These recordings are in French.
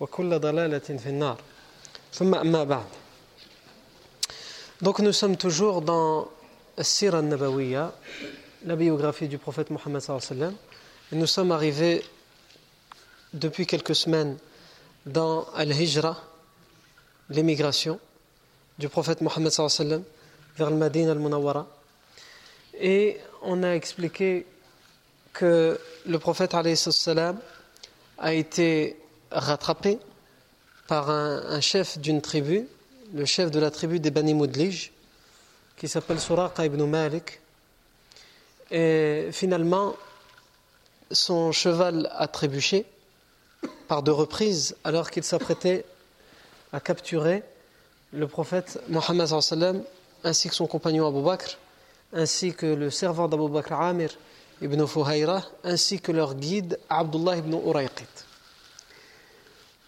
وكل ضلالة في النار ثم أما بعد Donc nous sommes toujours dans Sira Nabawiya, la biographie du prophète Mohammed sallallahu alayhi wa sallam. Et nous sommes arrivés depuis quelques semaines dans Al-Hijra, l'émigration du prophète Mohammed sallallahu alayhi wa sallam vers le Madinah al-Munawwara. Et on a expliqué que le prophète alayhi salam a été rattrapé par un, chef d'une tribu, le chef de la tribu des Bani Mudlij, qui s'appelle Suraqa ibn Malik. Et finalement, son cheval a trébuché par deux reprises alors qu'il s'apprêtait à capturer le prophète Mohammed ainsi que son compagnon Abu Bakr, ainsi que le servant d'Abu Bakr Amir ibn Fuhayra, ainsi que leur guide Abdullah ibn Urayqit.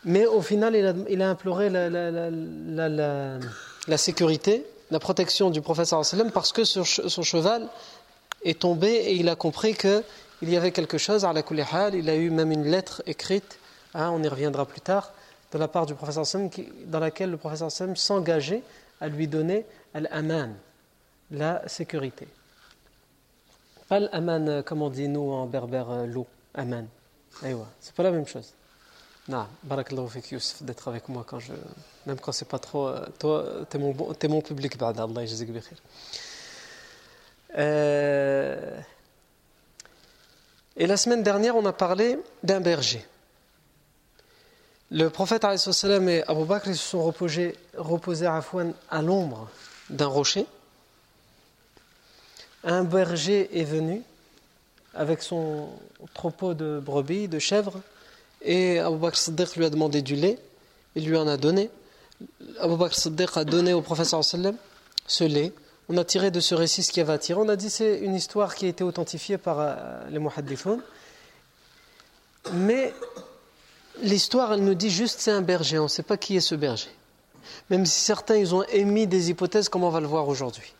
Mais au final, il a, imploré la, sécurité, la protection du prophète sallam parce que son, cheval est tombé et il a compris qu'il y avait quelque chose à la. Il a eu même une lettre écrite, hein, on y reviendra plus tard, de la part du professeur sallam dans laquelle le professeur sallam s'engageait à lui donner al-aman, la sécurité. Pas l'aman comme on dit nous en berbère l'eau, aman. C'est pas la même chose. Non, barakallahu fik Youssef d'être avec moi quand je même quand c'est pas trop toi t'es mon t'es mon public بعد Allah يجزيك بخير. Euh, et la semaine dernière, on a parlé d'un berger. Le prophète salam et Abu Bakr se sont reposés, reposés à Afouane à l'ombre d'un rocher. Un berger est venu avec son troupeau de brebis, de chèvres, et Abu Bakr Siddiq lui a demandé du lait, il lui en a donné. Abu Bakr Siddiq a donné au sallam ce lait. On a tiré de ce récit ce qui avait attiré. On a dit c'est une histoire qui a été authentifiée par euh, les muhaddithoun. Mais l'histoire, elle nous dit juste c'est un berger. On ne sait pas qui est ce berger. Même si certains ils ont émis des hypothèses comme on va le voir aujourd'hui?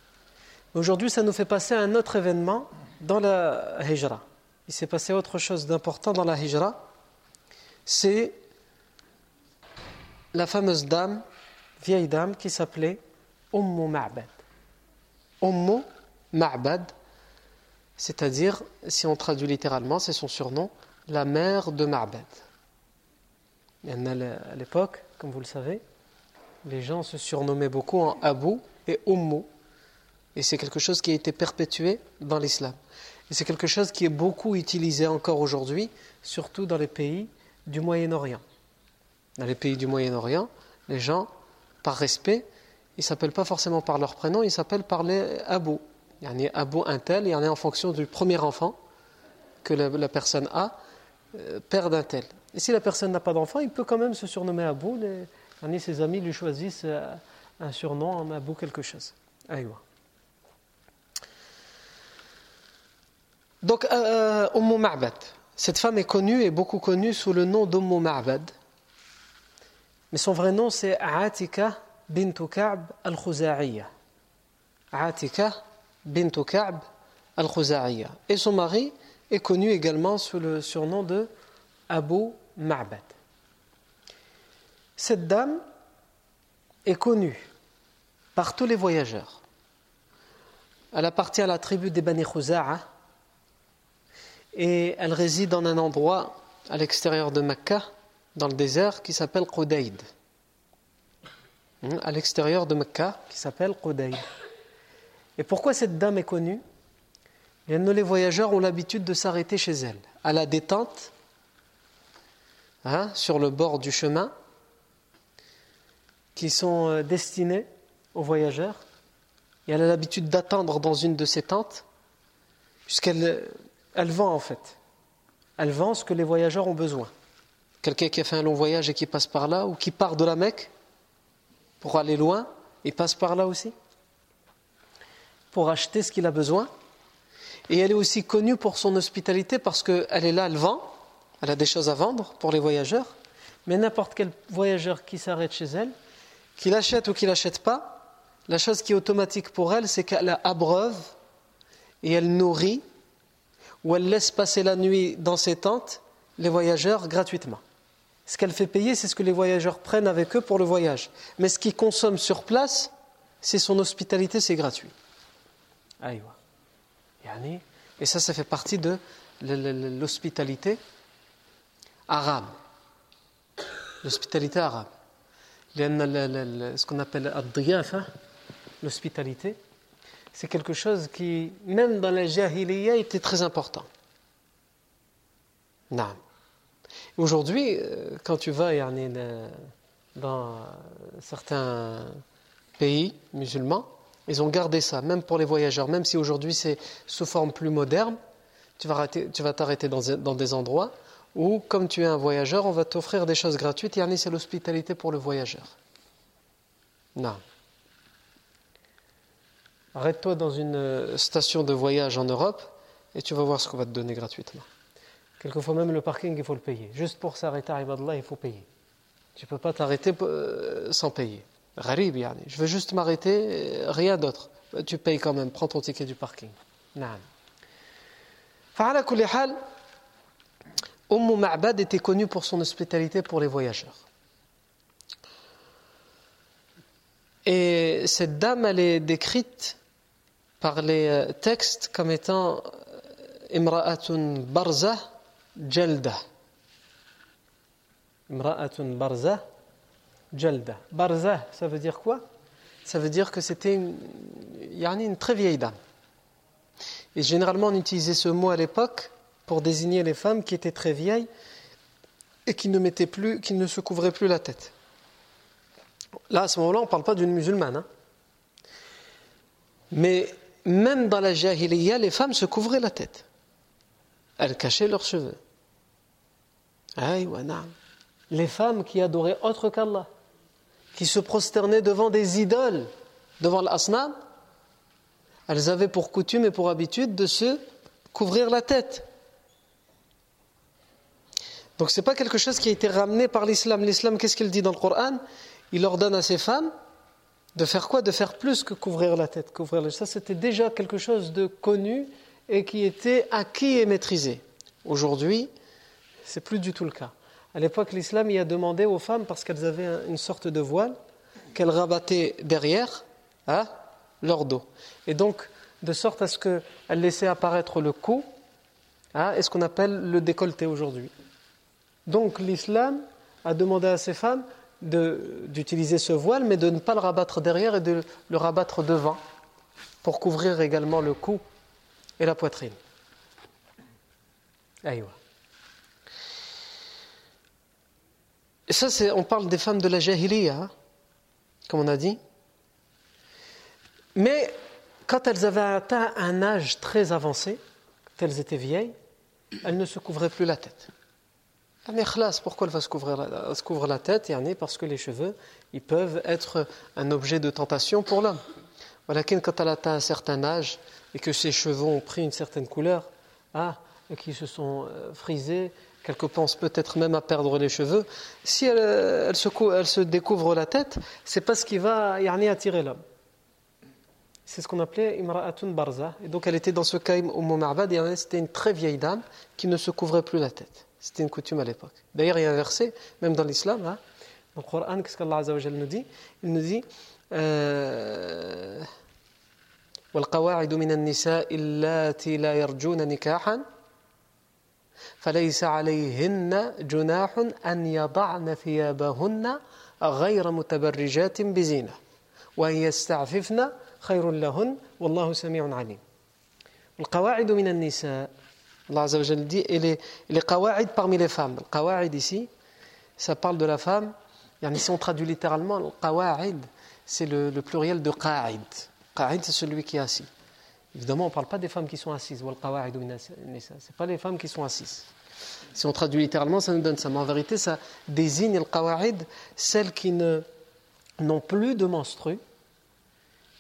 Aujourd'hui, ça nous fait passer à un autre événement dans la hijra. Il s'est passé autre chose d'important dans la hijra. C'est la fameuse dame, vieille dame, qui s'appelait Ummu Ma'bad. Ummu Ma'bad, c'est-à-dire, si on traduit littéralement, c'est son surnom, la mère de Ma'bad. À l'époque, comme vous le savez, les gens se surnommaient beaucoup en Abu et Ummu. Et c'est quelque chose qui a été perpétué dans l'islam. Et c'est quelque chose qui est beaucoup utilisé encore aujourd'hui, surtout dans les pays du Moyen-Orient. Dans les pays du Moyen-Orient, les gens, par respect, ils ne s'appellent pas forcément par leur prénom, ils s'appellent par les Abu. Il y en a Abu un tel, il y en a en fonction du premier enfant que la, personne a, euh, père d'un tel. Et si la personne n'a pas d'enfant, il peut quand même se surnommer Abu. Les, ses amis lui choisissent euh, un surnom, un Abu quelque chose. Aïwa. Donc, euh, Umm Ma'bad. Cette femme est connue et beaucoup connue sous le nom d'Umm Ma'bad. Mais son vrai nom, c'est Atika bint al-Khuza'iyya. Atika bint al-Khuza'iyya. Et son mari est connu également sous le surnom de Abu Ma'bad. Cette dame est connue par tous les voyageurs. Elle appartient à la tribu des Bani et elle réside dans un endroit à l'extérieur de Mecca, dans le désert, qui s'appelle Qudayd. Hmm, à l'extérieur de Mecca, qui s'appelle Qudayd. Et pourquoi cette dame est connue? Les voyageurs ont l'habitude de s'arrêter chez elle, à la détente, hein, sur le bord du chemin, qui sont euh, destinés aux voyageurs. Et elle a l'habitude d'attendre dans une de ces tentes, puisqu'elle elle vend en fait. Elle vend ce que les voyageurs ont besoin. Quelqu'un qui a fait un long voyage et qui passe par là, ou qui part de la Mecque pour aller loin, il passe par là aussi, pour acheter ce qu'il a besoin. Et elle est aussi connue pour son hospitalité parce qu'elle est là, elle vend, elle a des choses à vendre pour les voyageurs, mais n'importe quel voyageur qui s'arrête chez elle, qu'il achète ou qu'il n'achète pas, la chose qui est automatique pour elle, c'est qu'elle abreuve et elle nourrit ou elle laisse passer la nuit dans ses tentes les voyageurs gratuitement. Ce qu'elle fait payer, c'est ce que les voyageurs prennent avec eux pour le voyage. Mais ce qu'ils consomment sur place, c'est son hospitalité, c'est gratuit. Et ça, ça fait partie de l'hospitalité arabe. L'hospitalité arabe. Ce qu'on appelle l'hospitalité, c'est quelque chose qui, même dans la jahiliya, était très important. Aujourd'hui, euh, quand tu vas dans certains pays musulmans, ils ont gardé ça, même pour les voyageurs, même si aujourd'hui c'est sous forme plus moderne, tu vas t'arrêter dans, des endroits où, comme tu es un voyageur, on va t'offrir des choses gratuites. Yani, c'est l'hospitalité pour le voyageur. Non. Arrête-toi dans une euh, station de voyage en Europe et tu vas voir ce qu'on va te donner gratuitement. Quelquefois même le parking, il faut le payer. Juste pour s'arrêter à Ibadallah, il faut payer. Tu ne peux pas t'arrêter euh, sans payer. Gharib, yani. Je veux juste m'arrêter, rien d'autre. Tu payes quand même, prends ton ticket du parking. Naam. Fa'ala kulli hal, Ma'bad était connue pour son hospitalité pour les voyageurs. Et cette dame, elle est décrite par les euh, textes comme étant euh, Imra'atun Barza Jalda. Imra'atun Barza Jalda. Barza, ça veut dire quoi? Ça veut dire que c'était une, une très vieille dame. Et généralement, on utilisait ce mot à l'époque pour désigner les femmes qui étaient très vieilles et qui ne, mettaient plus, qui ne se couvraient plus la tête. Là, à ce moment-là, on ne parle pas d'une musulmane. Hein. Mais même dans la jahiliya, les femmes se couvraient la tête. Elles cachaient leurs cheveux. Les femmes qui adoraient autre qu'Allah, qui se prosternaient devant des idoles, devant l'asnam, elles avaient pour coutume et pour habitude de se couvrir la tête. Donc ce n'est pas quelque chose qui a été ramené par l'islam. L'islam, qu'est-ce qu'il dit dans le Coran? Il ordonne à ses femmes de faire quoi? De faire plus que couvrir la tête. Couvrir la... Ça, c'était déjà quelque chose de connu et qui était acquis et maîtrisé. Aujourd'hui, c'est plus du tout le cas. À l'époque, l'islam y a demandé aux femmes, parce qu'elles avaient une sorte de voile, qu'elles rabattaient derrière hein, leur dos. Et donc, de sorte à ce qu'elles laissaient apparaître le cou, hein, et ce qu'on appelle le décolleté aujourd'hui. Donc, l'islam a demandé à ces femmes d'utiliser ce voile, mais de ne pas le rabattre derrière et de le rabattre devant, pour couvrir également le cou et la poitrine. Aïwa. Et ça, c'est, on parle des femmes de la jahiliya, hein, comme on a dit. Mais quand elles avaient atteint un âge très avancé, quand elles étaient vieilles, elles ne se couvraient plus la tête. Pourquoi elle va se couvrir la, tête Parce que les cheveux, peuvent être un objet de tentation pour l'homme. Voilà, quand elle atteint un certain âge et que ses cheveux ont pris une certaine couleur, ah, qu'ils se sont euh, frisés, quelque pense peut-être même à perdre les cheveux, si elle, elle, se, découvre la tête, c'est pas ce qui va attirer l'homme. c'est ce qu'on appelait Imra'atun Barza. Et donc elle était dans ce cas au Ma'bad et c'était une très vieille dame qui ne se couvrait plus la tête. C'était une coutume à l'époque. D'ailleurs, il y a un verset, même dans l'islam, hein, dans le Coran, qu'est-ce qu'Allah nous dit Il nous dit euh, والقواعد من النساء اللاتي لا يرجون نكاحا فليس عليهن جناح أن يضعن ثيابهن غير متبرجات بزينة وأن يستعففن خير لهن والله سميع عليم القواعد من النساء Allah dit et les, les qawa'id parmi les femmes. Le qawa'id ici, ça parle de la femme. Yani si on traduit littéralement, le qawa'id, c'est le, le, pluriel de qa'id. Qa'id, c'est celui qui est assis. Évidemment, on ne parle pas des femmes qui sont assises. Ce n'est pas les femmes qui sont assises. Si on traduit littéralement, ça nous donne ça. Mais en vérité, ça désigne le qawa'id, celles qui n'ont plus de menstrues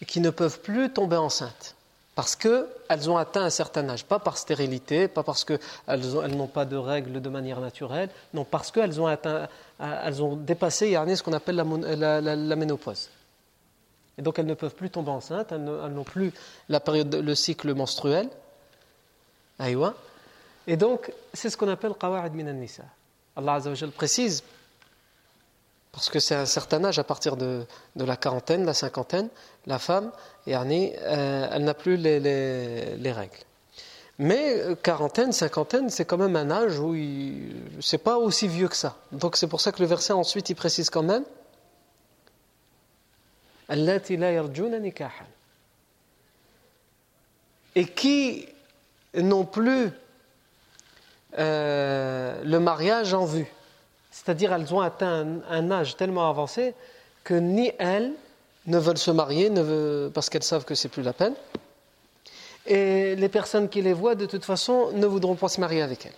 et qui ne peuvent plus tomber enceintes. Parce qu'elles ont atteint un certain âge, pas par stérilité, pas parce qu'elles n'ont pas de règles de manière naturelle, non, parce qu'elles ont, elles ont dépassé ce qu'on appelle la, la, ménopause. Et donc elles ne peuvent plus tomber enceintes, elles n'ont plus la période, le cycle menstruel. Et donc, c'est ce qu'on appelle qawa'id min nisa Allah Azza précise parce que c'est un certain âge, à partir de, la quarantaine, la cinquantaine, la femme, euh, elle n'a plus les, règles. Mais euh, quarantaine, cinquantaine, c'est quand même un âge où c'est pas aussi vieux que ça. Donc c'est pour ça que le verset ensuite il précise quand même et qui n'ont plus euh, le mariage en vue. C'est-à-dire elles ont atteint un, âge tellement avancé que ni elles ne veulent se marier parce qu'elles savent que c'est plus la peine. Et les personnes qui les voient, de toute façon, ne voudront pas se marier avec elles.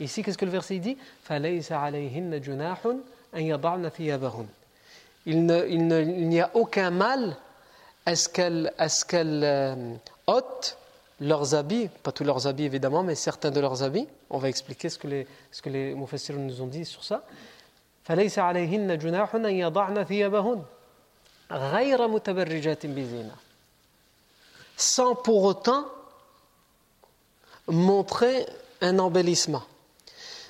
Ici, qu'est-ce que le verset dit? Il n'y a aucun mal à ce qu'elles euh, ôtent leurs habits, pas tous leurs habits évidemment, mais certains de leurs habits. On va expliquer ce que les, ce que les nous ont dit sur ça. sans pour autant montrer un embellissement.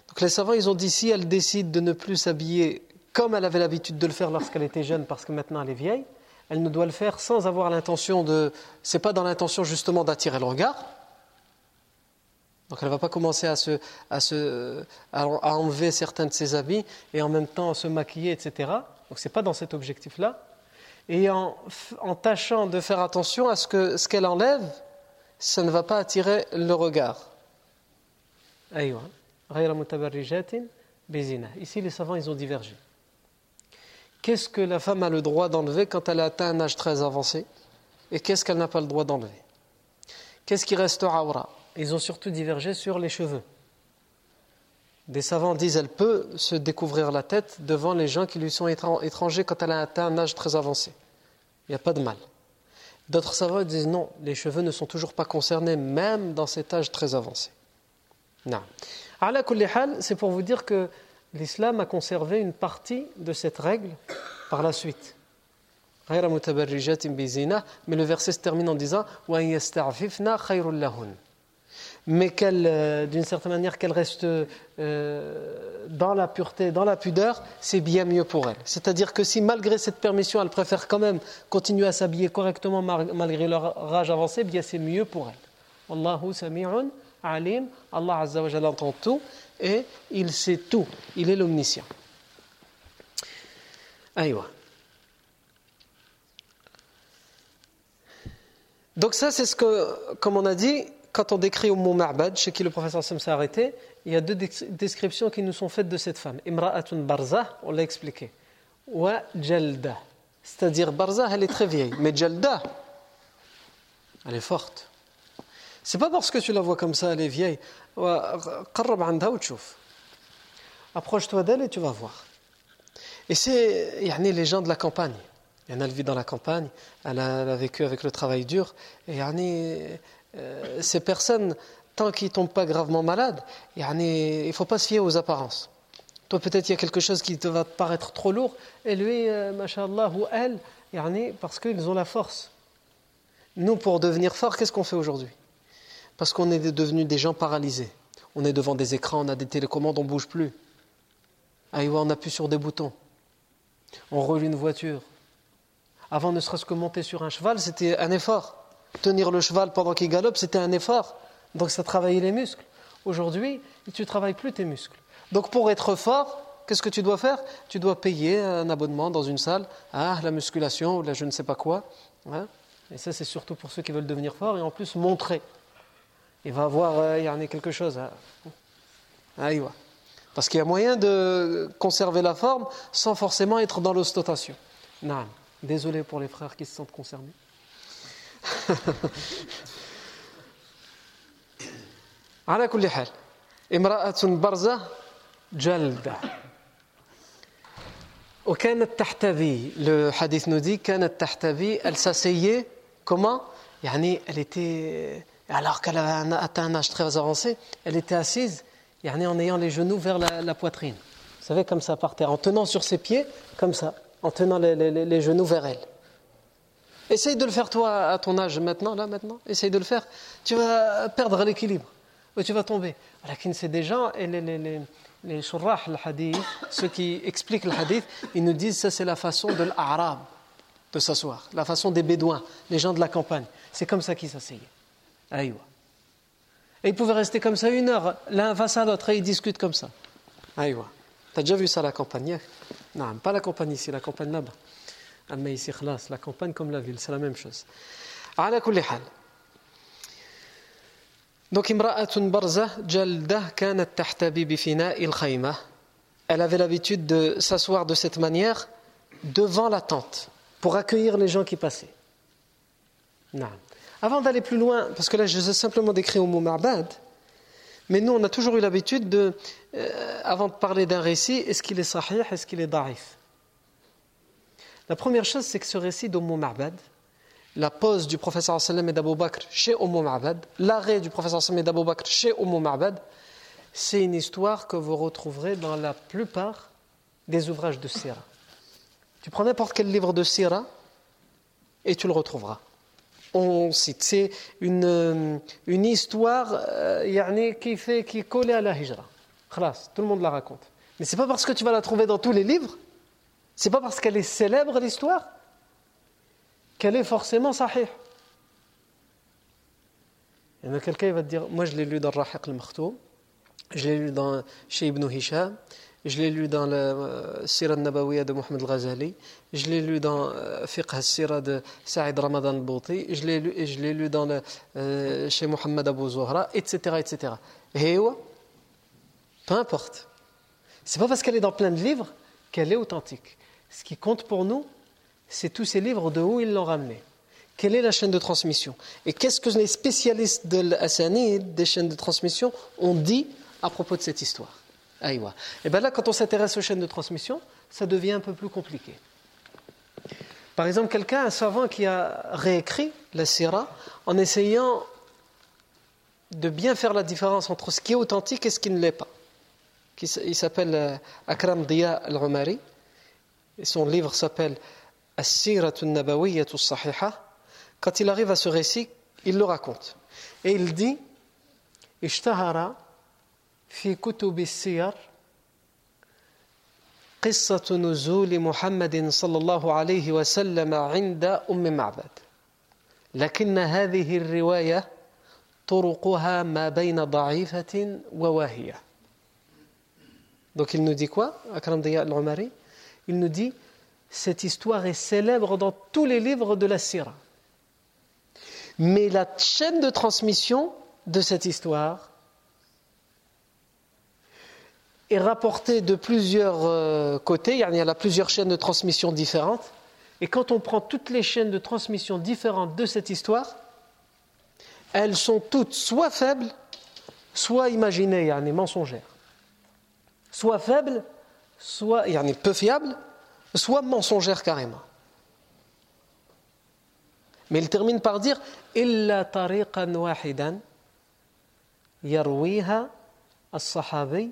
Donc les savants, ils ont dit si elle décide de ne plus s'habiller comme elle avait l'habitude de le faire lorsqu'elle était jeune, parce que maintenant elle est vieille, elle ne doit le faire sans avoir l'intention de. C'est pas dans l'intention justement d'attirer le regard. Donc elle ne va pas commencer à, se, à, se, à enlever certains de ses habits et en même temps se maquiller, etc. Donc ce n'est pas dans cet objectif-là. Et en, en, tâchant de faire attention à ce que ce qu'elle enlève, ça ne va pas attirer le regard. Ici, les savants, ils ont divergé. Qu'est-ce que la femme a le droit d'enlever quand elle a atteint un âge très avancé Et qu'est-ce qu'elle n'a pas le droit d'enlever? Qu'est-ce qui reste aura? Ils ont surtout divergé sur les cheveux. Des savants disent qu'elle peut se découvrir la tête devant les gens qui lui sont étrangers quand elle a atteint un âge très avancé. Il n'y a pas de mal. D'autres savants disent non, les cheveux ne sont toujours pas concernés, même dans cet âge très avancé. Non. C'est pour vous dire que l'islam a conservé une partie de cette règle par la suite. Mais le verset se termine en disant mais qu'elle, euh, d'une certaine manière, qu'elle reste euh, dans la pureté, dans la pudeur, c'est bien mieux pour elle. C'est-à-dire que si malgré cette permission, elle préfère quand même continuer à s'habiller correctement malgré leur âge avancé, bien c'est mieux pour elle. Allahu sami'un Allah Azza entend tout et il sait tout. Il est l'omniscient. Aïwa. Donc ça, c'est ce que, comme on a dit, quand on décrit au mot Ma'bad, chez qui le professeur Sam s'est arrêté, il y a deux descriptions qui nous sont faites de cette femme. Imra'atun Barza, on l'a expliqué. Wa Jalda. C'est-à-dire, Barza, elle est très vieille. Mais Jalda, elle est forte. C'est pas parce que tu la vois comme ça, elle est vieille. Approche-toi d'elle et tu vas voir. Et c'est les gens de la campagne. Elle vit dans la campagne, elle a, vécu avec le travail dur. Et euh, ces personnes, tant qu'ils ne tombent pas gravement malades, il ne faut pas se fier aux apparences. Toi, peut-être, il y a quelque chose qui te va paraître trop lourd, et lui, euh, ou elle, parce qu'ils ont la force. Nous, pour devenir forts, qu'est-ce qu'on fait aujourd'hui? Parce qu'on est devenus des gens paralysés. On est devant des écrans, on a des télécommandes, on ne bouge plus. Aïwa, on appuie sur des boutons. On roule une voiture. Avant, ne serait-ce que monter sur un cheval, c'était un effort. Tenir le cheval pendant qu'il galope, c'était un effort. Donc ça travaillait les muscles. Aujourd'hui, tu ne travailles plus tes muscles. Donc pour être fort, qu'est-ce que tu dois faire? Tu dois payer un abonnement dans une salle, ah, la musculation ou la je ne sais pas quoi. Hein. et ça, c'est surtout pour ceux qui veulent devenir forts et en plus montrer Il va avoir euh, il y en a quelque chose. Hein. Ah, Parce qu'il y a moyen de conserver la forme sans forcément être dans l'ostentation. Non. Désolé pour les frères qui se sentent concernés. على كل حال امرأة برزة جلدة وكانت تحتوي le hadith nous dit كانت تحتوي elle s'asseyait comment يعني elle était alors qu'elle avait atteint un âge très avancé, elle était assise en ayant les genoux vers la, poitrine. Vous savez, comme ça par terre, en tenant sur ses pieds, comme ça, en tenant les, les, les genoux vers elle. Essaye de le faire toi à ton âge maintenant, là maintenant, essaye de le faire. Tu vas perdre l'équilibre, ou tu vas tomber. Lakin c'est des gens, et les, les, les, les shurrah, le hadith, ceux qui expliquent le hadith, ils nous disent ça c'est la façon de l'arabe de s'asseoir, la façon des bédouins, les gens de la campagne. C'est comme ça qu'ils s'asseyaient. Aïwa. Et ils pouvaient rester comme ça une heure, l'un face à l'autre, et ils discutent comme ça. Aïwa. T'as déjà vu ça à la campagne? Non, pas la campagne ici, la campagne là-bas. Mais ici, la campagne comme la ville, c'est la même chose. Donc, Elle avait l'habitude de s'asseoir de cette manière devant la tente pour accueillir les gens qui passaient. Non. Avant d'aller plus loin, parce que là je vous ai simplement décrit au mot ma'bad, mais nous on a toujours eu l'habitude de, euh, avant de parler d'un récit, est-ce qu'il est sahih, est-ce qu'il est da'if? La première chose, c'est que ce récit d'Umm Ma'bad, la pause du professeur sallam et d'Abu Bakr chez Umm Ma'bad, l'arrêt du professeur sallam et d'Abu Bakr chez Umm Ma'bad, c'est une histoire que vous retrouverez dans la plupart des ouvrages de Sira. Tu prends n'importe quel livre de Sira et tu le retrouveras. C'est une, une histoire euh, qui, fait, qui est collée à la hijra. Tout le monde la raconte. Mais ce n'est pas parce que tu vas la trouver dans tous les livres c'est pas parce qu'elle est célèbre l'histoire qu'elle est forcément sahih. Il y a quelqu'un qui va te dire Moi je l'ai lu dans Rahiq al-Makhtoum, je l'ai lu dans, chez Ibn Hisham, je l'ai lu dans le euh, Sira al-Nabawiya de Mohamed al-Ghazali, je l'ai lu dans euh, Fiqh al-Sira de Saïd Ramadan al-Bouti, je l'ai lu, dans le, euh, chez Mohamed Abu Zuhra, etc. etc. Et peu importe. C'est pas parce qu'elle est dans plein de livres qu'elle est authentique. Ce qui compte pour nous, c'est tous ces livres de où ils l'ont ramené. Quelle est la chaîne de transmission? Et qu'est-ce que les spécialistes de l'Assanid, des chaînes de transmission, ont dit à propos de cette histoire? Et eh bien là, quand on s'intéresse aux chaînes de transmission, ça devient un peu plus compliqué. Par exemple, quelqu'un, un savant qui a réécrit la Sira en essayant de bien faire la différence entre ce qui est authentique et ce qui ne l'est pas. Il s'appelle euh, Akram Diya al-Umari. Son livre s'appelle As-Siratun Nabawiyatu Sahiha. Quand il arrive à ce récit, il le raconte. Et il dit Ishtahara في كتب السير قصة نزول محمد صلى الله عليه وسلم عند أم معبد لكن هذه الرواية طرقها ما بين ضعيفة وواهية Donc il nous dit quoi, Akram Diya al-Umari il nous dit cette histoire est célèbre dans tous les livres de la Syrah. Mais la chaîne de transmission de cette histoire est rapportée de plusieurs euh, côtés, il y a plusieurs chaînes de transmission différentes. Et quand on prend toutes les chaînes de transmission différentes de cette histoire, elles sont toutes soit faibles, soit imaginées, yani mensongères. Soit faibles, soit yani, peu fiable, soit mensongère carrément. Mais il termine par dire إلا طريقا واحدا يرويها الصحابي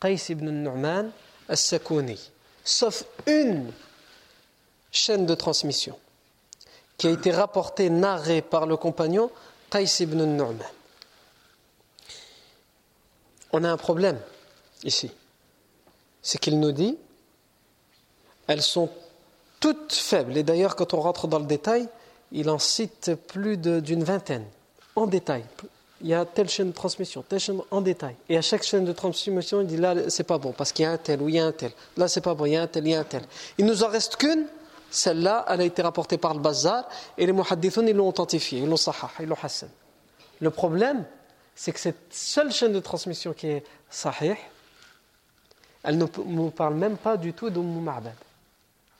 Qais ibn Nu'man as-Sakouni, sauf une chaîne de transmission qui a été rapportée, narrée par le compagnon Qais ibn Nu'man. On a un problème ici. C'est qu'il nous dit elles sont toutes faibles. Et d'ailleurs, quand on rentre dans le détail, il en cite plus d'une vingtaine, en détail, il y a telle chaîne de transmission, telle chaîne en détail. Et à chaque chaîne de transmission, il dit là, c'est pas bon, parce qu'il y a un tel ou il y a un tel. Là, c'est pas bon, il y a un tel, il y a un tel. Il nous en reste qu'une. Celle-là, elle a été rapportée par le bazar et les muhaddithun, ils l'ont authentifiée, ils l'ont sahah, ils l'ont hassan. Le problème, c'est que cette seule chaîne de transmission qui est sahih, elle ne nous parle même pas du tout d'Umm Ma'bad.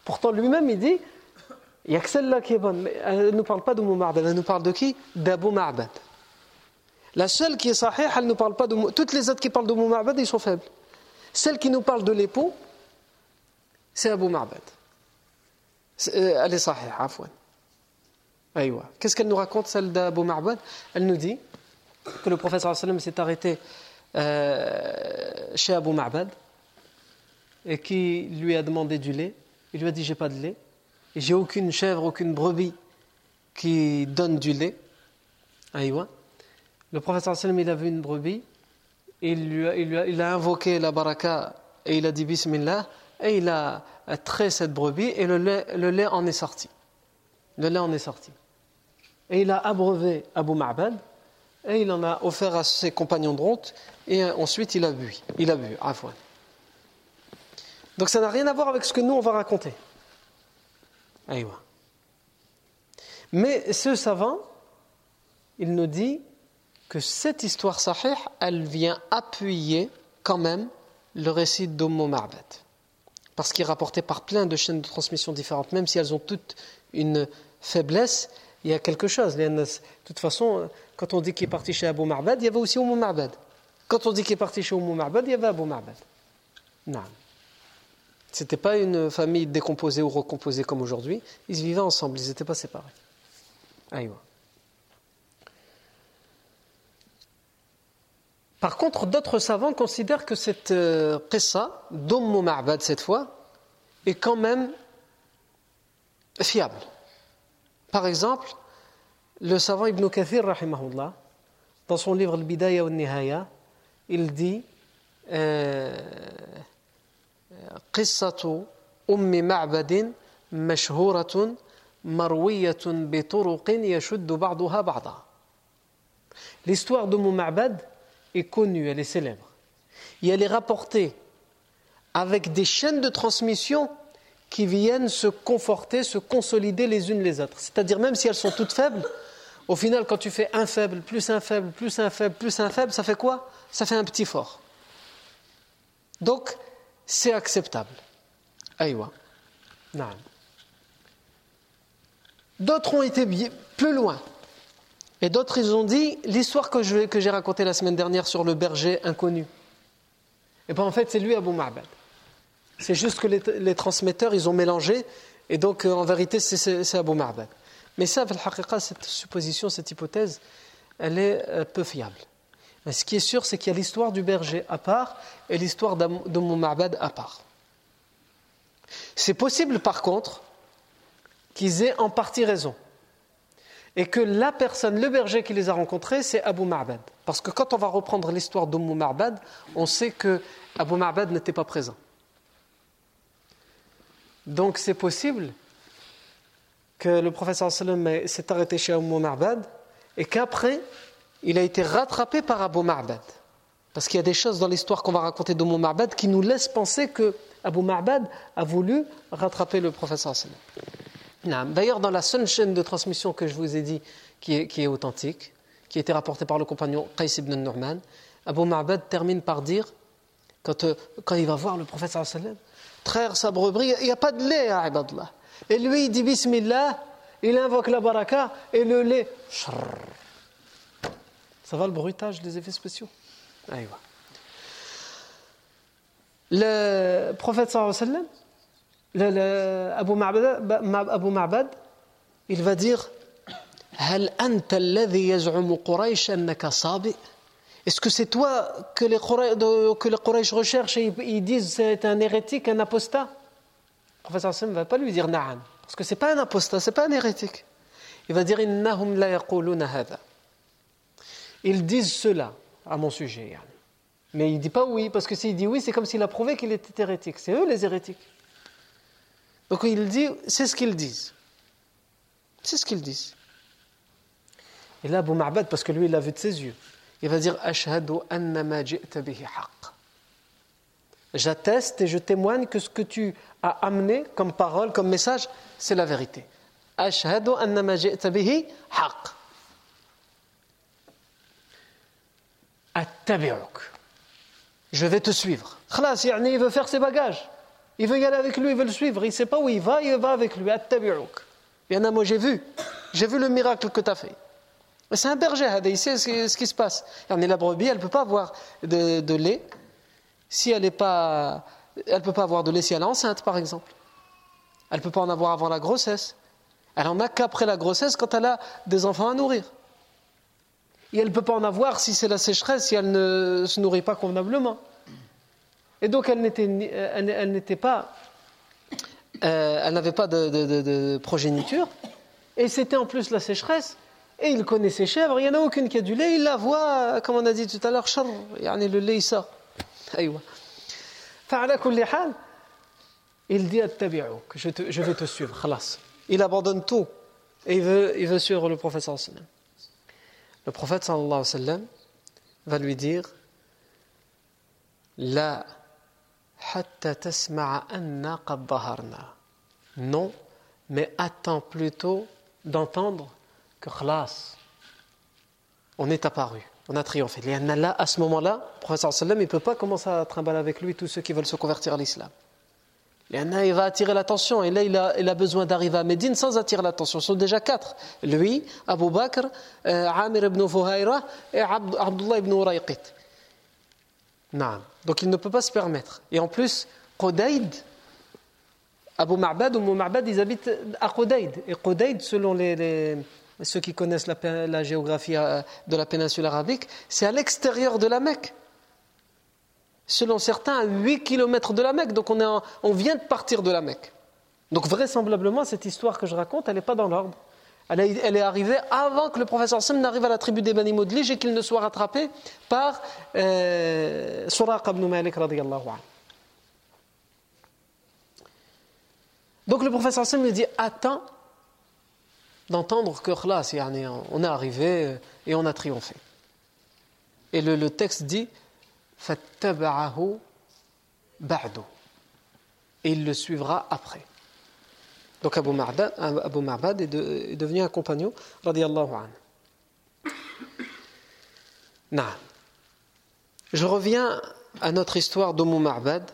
Pourtant, lui-même, il dit il n'y a que celle-là qui est bonne. Mais elle ne nous parle pas d'Umm Ma'bad. Elle nous parle de qui? D'Abu Ma'bad. La seule qui est sahih, elle ne parle pas de. Toutes les autres qui parlent d'Umm Ma'bad, ils sont faibles. Celle qui nous parle de l'époux, c'est Abu Ma'bad. Euh, elle est sahih, afwan. Qu'est-ce qu'elle nous raconte, celle d'Abu Ma'bad? Elle nous dit que le sallam s'est arrêté euh, chez Abu Ma'bad et qui lui a demandé du lait. Il lui a dit J'ai pas de lait. J'ai aucune chèvre, aucune brebis qui donne du lait. Aïwa. Le sallam, il a vu une brebis. Il, lui a, invoqué la baraka et il a dit Bismillah. Et il a trait cette brebis et le lait, en est sorti. Le lait en est sorti. Et il a abreuvé Abu Ma'bad et il en a offert à ses compagnons de route et ensuite il a bu. Il a bu, afwan. Donc ça n'a rien à voir avec ce que nous on va raconter. Mais ce savant, il nous dit que cette histoire sahih, elle vient appuyer quand même le récit d'Ummu Ma'bad. Parce qu'il est rapporté par plein de chaînes de transmission différentes, même si elles ont toutes une faiblesse, il y a quelque chose. De toute façon, quand on dit qu'il est parti chez Abu Ma'bad, il y avait aussi Ummu Ma'bad. Quand on dit qu'il est parti chez Ummu Ma'bad, il y avait Abu Ma'bad. Non. Ce n'était pas une famille décomposée ou recomposée comme aujourd'hui. Ils vivaient ensemble, ils n'étaient pas séparés. Aïwa. Par contre, d'autres savants considèrent que cette euh, qissa, d'Umm Ma'bad cette fois, est quand même fiable. Par exemple, le savant Ibn Kathir, rahimahullah, dans son livre Al-Bidaya wa Nihaya, il dit euh, قصة أم معبد مشهورة مروية بطرق يشد بعضها بعضا L'histoire de Ma'bad est connue, elle est célèbre. Et elle est rapportée avec des chaînes de transmission qui viennent se conforter, se consolider les unes les autres. C'est-à-dire même si elles sont toutes faibles, au final quand tu fais un faible, plus un faible, plus un faible, plus un faible, ça fait quoi? Ça fait un petit fort. Donc c'est acceptable. Aïwa. D'autres ont été plus loin. Et d'autres, ils ont dit l'histoire que, j'ai racontée la semaine dernière sur le berger inconnu. Et bien en fait, c'est lui Abu Ma'bad. C'est juste que les, transmetteurs, ils ont mélangé. Et donc, euh, en vérité, c'est Abu Ma'bad. Mais ça, cette supposition, cette hypothèse, elle est euh, peu fiable. Ce qui est sûr, c'est qu'il y a l'histoire du berger à part et l'histoire de Ma'bad à part. C'est possible, par contre, qu'ils aient en partie raison. Et que la personne, le berger qui les a rencontrés, c'est Abu Ma'bad. Parce que quand on va reprendre l'histoire d'Umm Ma'bad, on sait que Abu n'était pas présent. Donc c'est possible que le professeur sallam s'est arrêté chez Umm Ma'bad et qu'après, il a été rattrapé par Abu Ma'bad. Parce qu'il y a des choses dans l'histoire qu'on va raconter d'Abu Ma'bad qui nous laissent penser que Abu Ma'bad a voulu rattraper le professeur D'ailleurs, dans la seule chaîne de transmission que je vous ai dit qui est, authentique, qui a été rapportée par le compagnon Qais ibn Nu'man, Abu Ma'bad termine par dire, quand, euh, il va voir le professeur traire sa brebis, il n'y a pas de lait à Ibadullah. Et lui, il dit Bismillah, il invoque la baraka, et le lait, ça va le bruitage des effets spéciaux? Le prophète sallallahu alayhi Abu, il va dire Est-ce que c'est toi que les Quraysh recherchent et ils disent c'est un hérétique, un apostat? Le prophète sallallahu ne va pas lui dire Na'an. Parce que ce n'est pas un apostat, ce n'est pas un hérétique. Il va dire Ils disent cela à mon sujet. Mais il ne dit pas oui, parce que s'il dit oui, c'est comme s'il a prouvé qu'il était hérétique. C'est eux les hérétiques. Donc il dit, c'est ce qu'ils disent. C'est ce qu'ils disent. Et là, Abu Ma'bad, parce que lui, il l'a vu de ses yeux, il va dire. J'atteste et je témoigne que ce que tu as amené comme parole, comme message, c'est la vérité. Je vais te suivre. Khlas, il veut faire ses bagages. Il veut y aller avec lui, il veut le suivre. Il ne sait pas où il va, il va avec lui. Il y en a, moi j'ai vu. J'ai vu le miracle que tu as fait. C'est un berger, il sait ce qui se passe. Et la brebis, elle ne peut pas avoir de, lait si elle n'est pas. Elle peut pas avoir de lait si elle est enceinte, par exemple. Elle ne peut pas en avoir avant la grossesse. Elle en a qu'après la grossesse quand elle a des enfants à nourrir. Et elle ne peut pas en avoir si c'est la sécheresse, si elle ne se nourrit pas convenablement. Et donc elle n'était, elle, n'était pas, euh, elle n'avait pas de, progéniture. Et c'était en plus la sécheresse. Et il connaît ses chèvres, il n'y en a aucune qui a du lait, il la voit, comme on a dit tout à l'heure, le lait il sort. Il dit je, je vais te suivre, khalas. Il abandonne tout et il veut, il veut suivre le prophète sallallahu Le prophète sallallahu alayhi wa sallam va lui dire La Non, mais attends plutôt d'entendre que khlas, on est apparu, on a triomphé. Là, à ce moment-là, le professeur sallam, il ne peut pas commencer à trimballer avec lui tous ceux qui veulent se convertir à l'islam. Il va attirer l'attention. Et là, il a, il a besoin d'arriver à Médine sans attirer l'attention. Ce sont déjà quatre. Lui, Abu Bakr, euh, Amir ibn Fuhayra et Abdullah ibn Urayqit. Donc il ne peut pas se permettre. Et en plus, Qudayd, Abu Ma'bad ou Ma'bad, ils habitent à Qudayd. Et Qudayd, selon ceux qui connaissent la, géographie euh, de la péninsule arabique, c'est à l'extérieur de la Mecque. Selon certains, à 8 km de la Mecque. Donc on, on vient de partir de la Mecque. Donc vraisemblablement, cette histoire que je raconte, elle n'est pas dans l'ordre. Elle, est arrivée avant que le professeur Sam n'arrive à la tribu des Bani et qu'il ne soit rattrapé par euh, ibn Malik Donc le professeur Sam lui dit Attends d'entendre que là, on est arrivé et on a triomphé. Et le, texte dit Et il le suivra après. Donc Abu Ma'bad, est, devenu un compagnon, radiallahu Je reviens à notre histoire d'Abu Ma'bad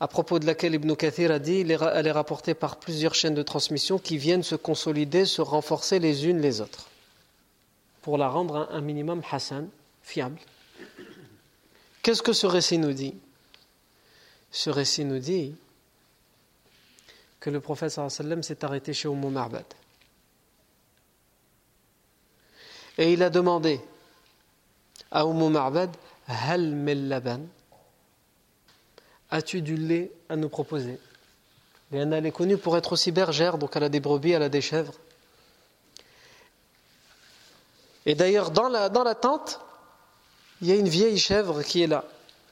à propos de laquelle Ibn Kathir a dit elle est rapportée par plusieurs chaînes de transmission qui viennent se consolider, se renforcer les unes les autres, pour la rendre un minimum hassan, fiable. Qu'est-ce que ce récit nous dit? Ce récit nous dit que le prophète s'est arrêté chez Umm Ma'bad. Et il a demandé à Umm Ma'bad Hal laban? As-tu du lait à nous proposer? Elle est connue pour être aussi bergère, donc elle a des brebis, elle a des chèvres. Et d'ailleurs, dans la tente, il y a une vieille chèvre qui est là,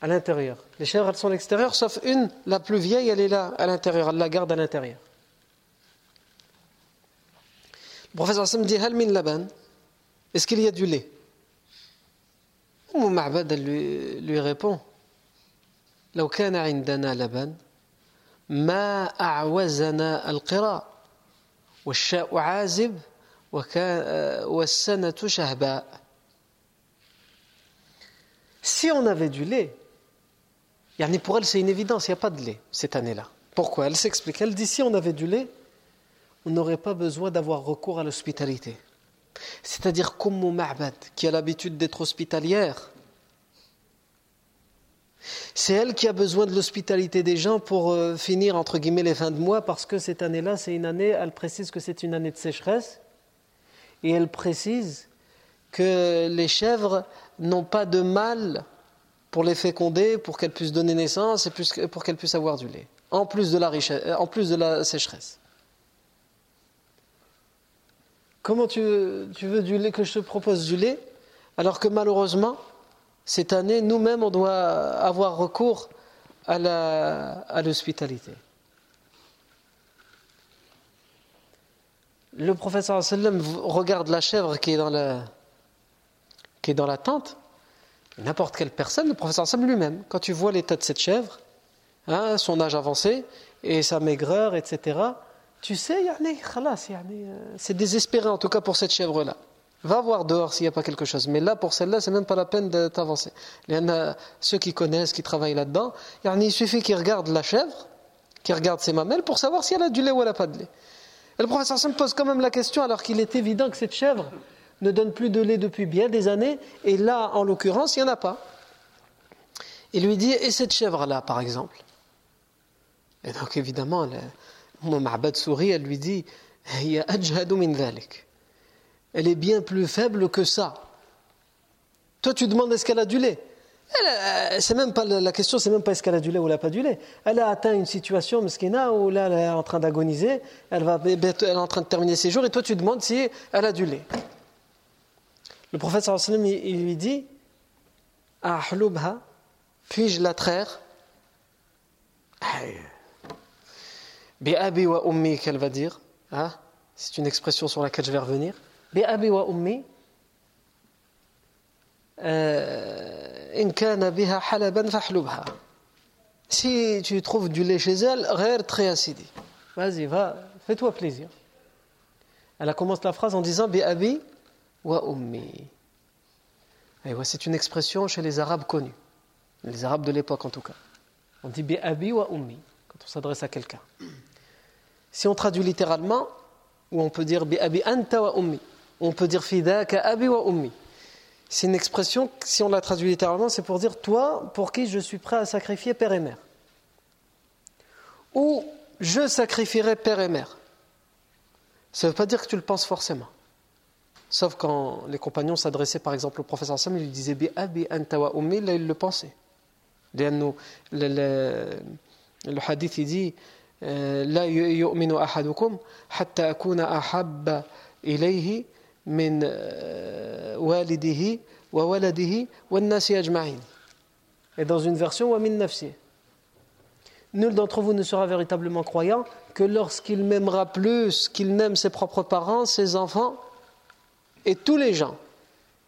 à l'intérieur. Les chèvres, elles sont à l'extérieur, sauf une, la plus vieille, elle est là, à l'intérieur, elle la garde à l'intérieur. Le professeur Hassan dit Halmin Laban, est-ce qu'il y a du lait Ma'bad, elle lui, lui répond لو كان عندنا لبن ما أعوزنا القراء والشاء عازب والسنة شهباء Si on avait du lait, pour elle c'est une évidence, il n'y a pas de lait cette année-là. Pourquoi? Elle s'explique. Elle dit si on avait du lait, on n'aurait pas besoin d'avoir recours à l'hospitalité. C'est-à-dire comme Ma'bad, qui a l'habitude d'être hospitalière, c'est elle qui a besoin de l'hospitalité des gens pour euh, finir, entre guillemets, les fins de mois, parce que cette année-là, c'est une année, elle précise que c'est une année de sécheresse, et elle précise que les chèvres n'ont pas de mal pour les féconder, pour qu'elles puissent donner naissance et pour qu'elles puissent avoir du lait, en plus de la, la sécheresse. Comment tu veux, tu veux du lait que je te propose du lait alors que malheureusement, cette année, nous-mêmes, on doit avoir recours à l'hospitalité. le professeur sallam regarde la chèvre qui est dans la, qui est dans la tente, n'importe quelle personne, le professeur sallam lui-même, quand tu vois l'état de cette chèvre, hein, son âge avancé et sa maigreur, etc., tu sais, euh, c'est désespéré en tout cas pour cette chèvre-là. Va voir dehors s'il n'y a pas quelque chose. Mais là, pour celle-là, c'est même pas la peine de t'avancer. Il y en a ceux qui connaissent, qui travaillent là-dedans. Il suffit qu'ils regardent la chèvre, qu'ils regardent ses mamelles pour savoir si elle a du lait ou elle n'a pas de lait. Et le professeur Sam pose quand même la question alors qu'il est évident que cette chèvre ne donne plus de lait depuis bien des années. Et là, en l'occurrence, il n'y en a pas. Il lui dit, et cette chèvre-là, par exemple? Et donc, évidemment, Ma'bad sourit, elle lui dit, elle est bien plus faible que ça. Toi, tu demandes est-ce qu'elle a du lait? C'est même pas la question, c'est même pas est-ce qu'elle a du lait ou elle n'a pas du lait. Elle a atteint une situation, meskina, où là, elle est en train d'agoniser, elle, va, elle est en train de terminer ses jours, et toi, tu demandes si elle a du lait. Le prophète sallam, il lui dit puis-je la traire Bi abi wa ummi, qu'elle va dire. Hein? C'est une expression sur laquelle je vais revenir. بأبي وأمي إن كان بها حلبا فاحلبها Si tu trouves du lait chez elle, غير très acide. Vas-y, va, fais-toi plaisir. Elle a commencé la phrase en disant Bi wa ummi. C'est une expression chez les Arabes connue, les Arabes de l'époque en tout cas. On dit Bi ummi quand on s'adresse à quelqu'un. Si on traduit littéralement, ou on peut dire Bi anta wa ummi on peut dire fidaka abi wa. C'est une expression, si on la traduit littéralement, c'est pour dire toi pour qui je suis prêt à sacrifier père et mère. Ou je sacrifierai père et mère. Ça ne veut pas dire que tu le penses forcément. Sauf quand les compagnons s'adressaient par exemple au professeur Sam, ils lui disaient bi abi anta wa ummi, là ils le pensaient. Le, le, le hadith il dit لا يؤمن أحدكم حتى أكون أحب إليه من والده وولده والناس أجمعين et dans une version ومن نفسه nul d'entre vous ne sera véritablement croyant que lorsqu'il m'aimera plus qu'il n'aime ses propres parents, ses enfants et tous les gens.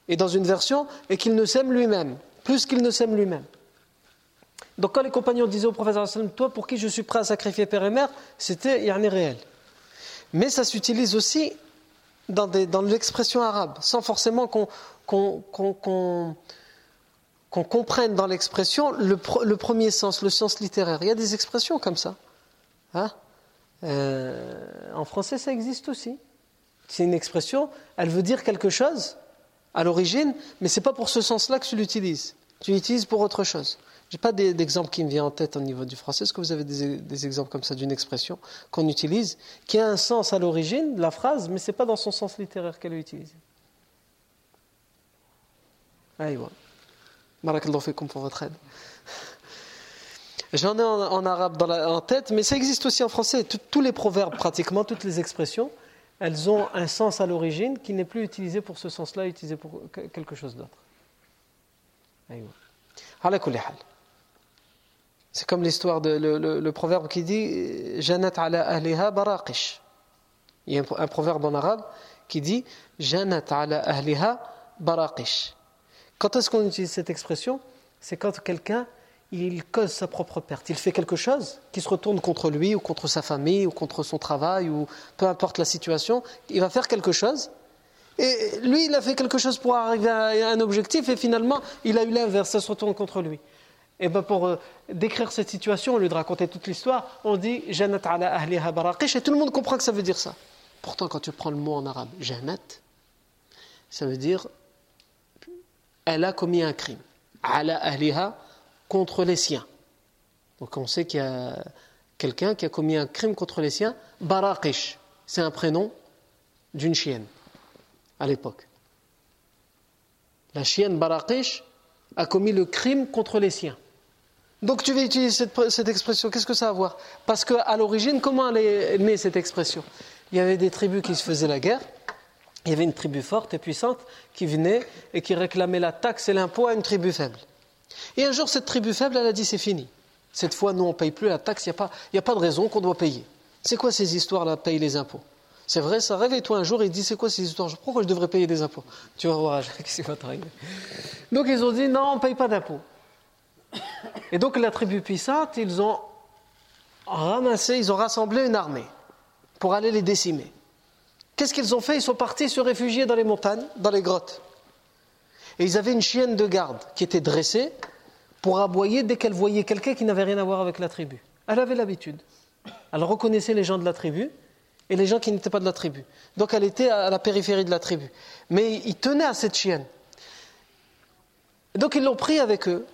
Et dans une version, et qu'il ne s'aime lui-même, plus qu'il ne s'aime lui-même. Donc quand les compagnons disaient au professeur toi pour qui je suis prêt à sacrifier père et mère, c'était yani réel. Mais ça s'utilise aussi dans, l'expression arabe, sans forcément qu'on comprenne dans l'expression le, premier sens, le sens littéraire. Il y a des expressions comme ça. Hein euh, en français, ça existe aussi. C'est une expression, elle veut dire quelque chose à l'origine, mais ce n'est pas pour ce sens-là que tu l'utilises. Tu l'utilises pour autre chose. Je n'ai pas d'exemple qui me vient en tête au niveau du français. Est-ce que vous avez des, exemples comme ça d'une expression qu'on utilise, qui a un sens à l'origine la phrase, mais ce n'est pas dans son sens littéraire qu'elle est utilisée? Aïwa. Barakallahu fikum pour votre aide. J'en ai en, arabe en tête, mais ça existe aussi en français. tous les proverbes, pratiquement, toutes les expressions, elles ont un sens à l'origine qui n'est plus utilisé pour ce sens-là, utilisé pour quelque chose d'autre. C'est comme l'histoire de le, proverbe qui dit Janat ala ahliha baraqish. Il y a un, proverbe en arabe qui dit Janat ala ahliha baraqish. Quand est-ce qu'on utilise cette expression? C'est quand quelqu'un il cause sa propre perte. Il fait quelque chose qui se retourne contre lui ou contre sa famille ou contre son travail ou peu importe la situation. Il va faire quelque chose et lui, il a fait quelque chose pour arriver à un objectif et finalement, il a eu l'inverse, ça se retourne contre lui. Et bien pour euh, décrire cette situation, au lieu de raconter toute l'histoire, on dit Janat ala ahliha et tout le monde comprend que ça veut dire ça. Pourtant, quand tu prends le mot en arabe, Janat, ça veut dire elle a commis un crime. Ala ahliha contre les siens. Donc on sait qu'il y a quelqu'un qui a commis un crime contre les siens. Baraqish, c'est un prénom d'une chienne à l'époque. La chienne Baraqish a commis le crime contre les siens. Donc tu vas utiliser cette, expression, qu'est-ce que ça a à voir? Parce qu'à l'origine, comment elle est née cette expression? Il y avait des tribus qui se faisaient la guerre, il y avait une tribu forte et puissante qui venait et qui réclamait la taxe et l'impôt à une tribu faible. Et un jour, cette tribu faible, elle a dit c'est fini. Cette fois, nous, on ne paye plus la taxe, il n'y a, pas de raison qu'on doit payer. C'est quoi ces histoires-là, payer les impôts? C'est vrai, ça réveille-toi un jour et dit c'est quoi ces histoires? Pourquoi je devrais payer des impôts Tu vas voir, qu'est-ce va Donc ils ont dit non, on ne paye pas d'impôts. Et donc la tribu puissante, ils ont ramassé, ils ont rassemblé une armée pour aller les décimer. Qu'est-ce qu'ils ont fait? Ils sont partis se réfugier dans les montagnes, dans les grottes. Et ils avaient une chienne de garde qui était dressée pour aboyer dès qu'elle voyait quelqu'un qui n'avait rien à voir avec la tribu. Elle avait l'habitude. Elle reconnaissait les gens de la tribu et les gens qui n'étaient pas de la tribu. Donc elle était à la périphérie de la tribu. Mais ils tenaient à cette chienne. Donc ils l'ont pris avec eux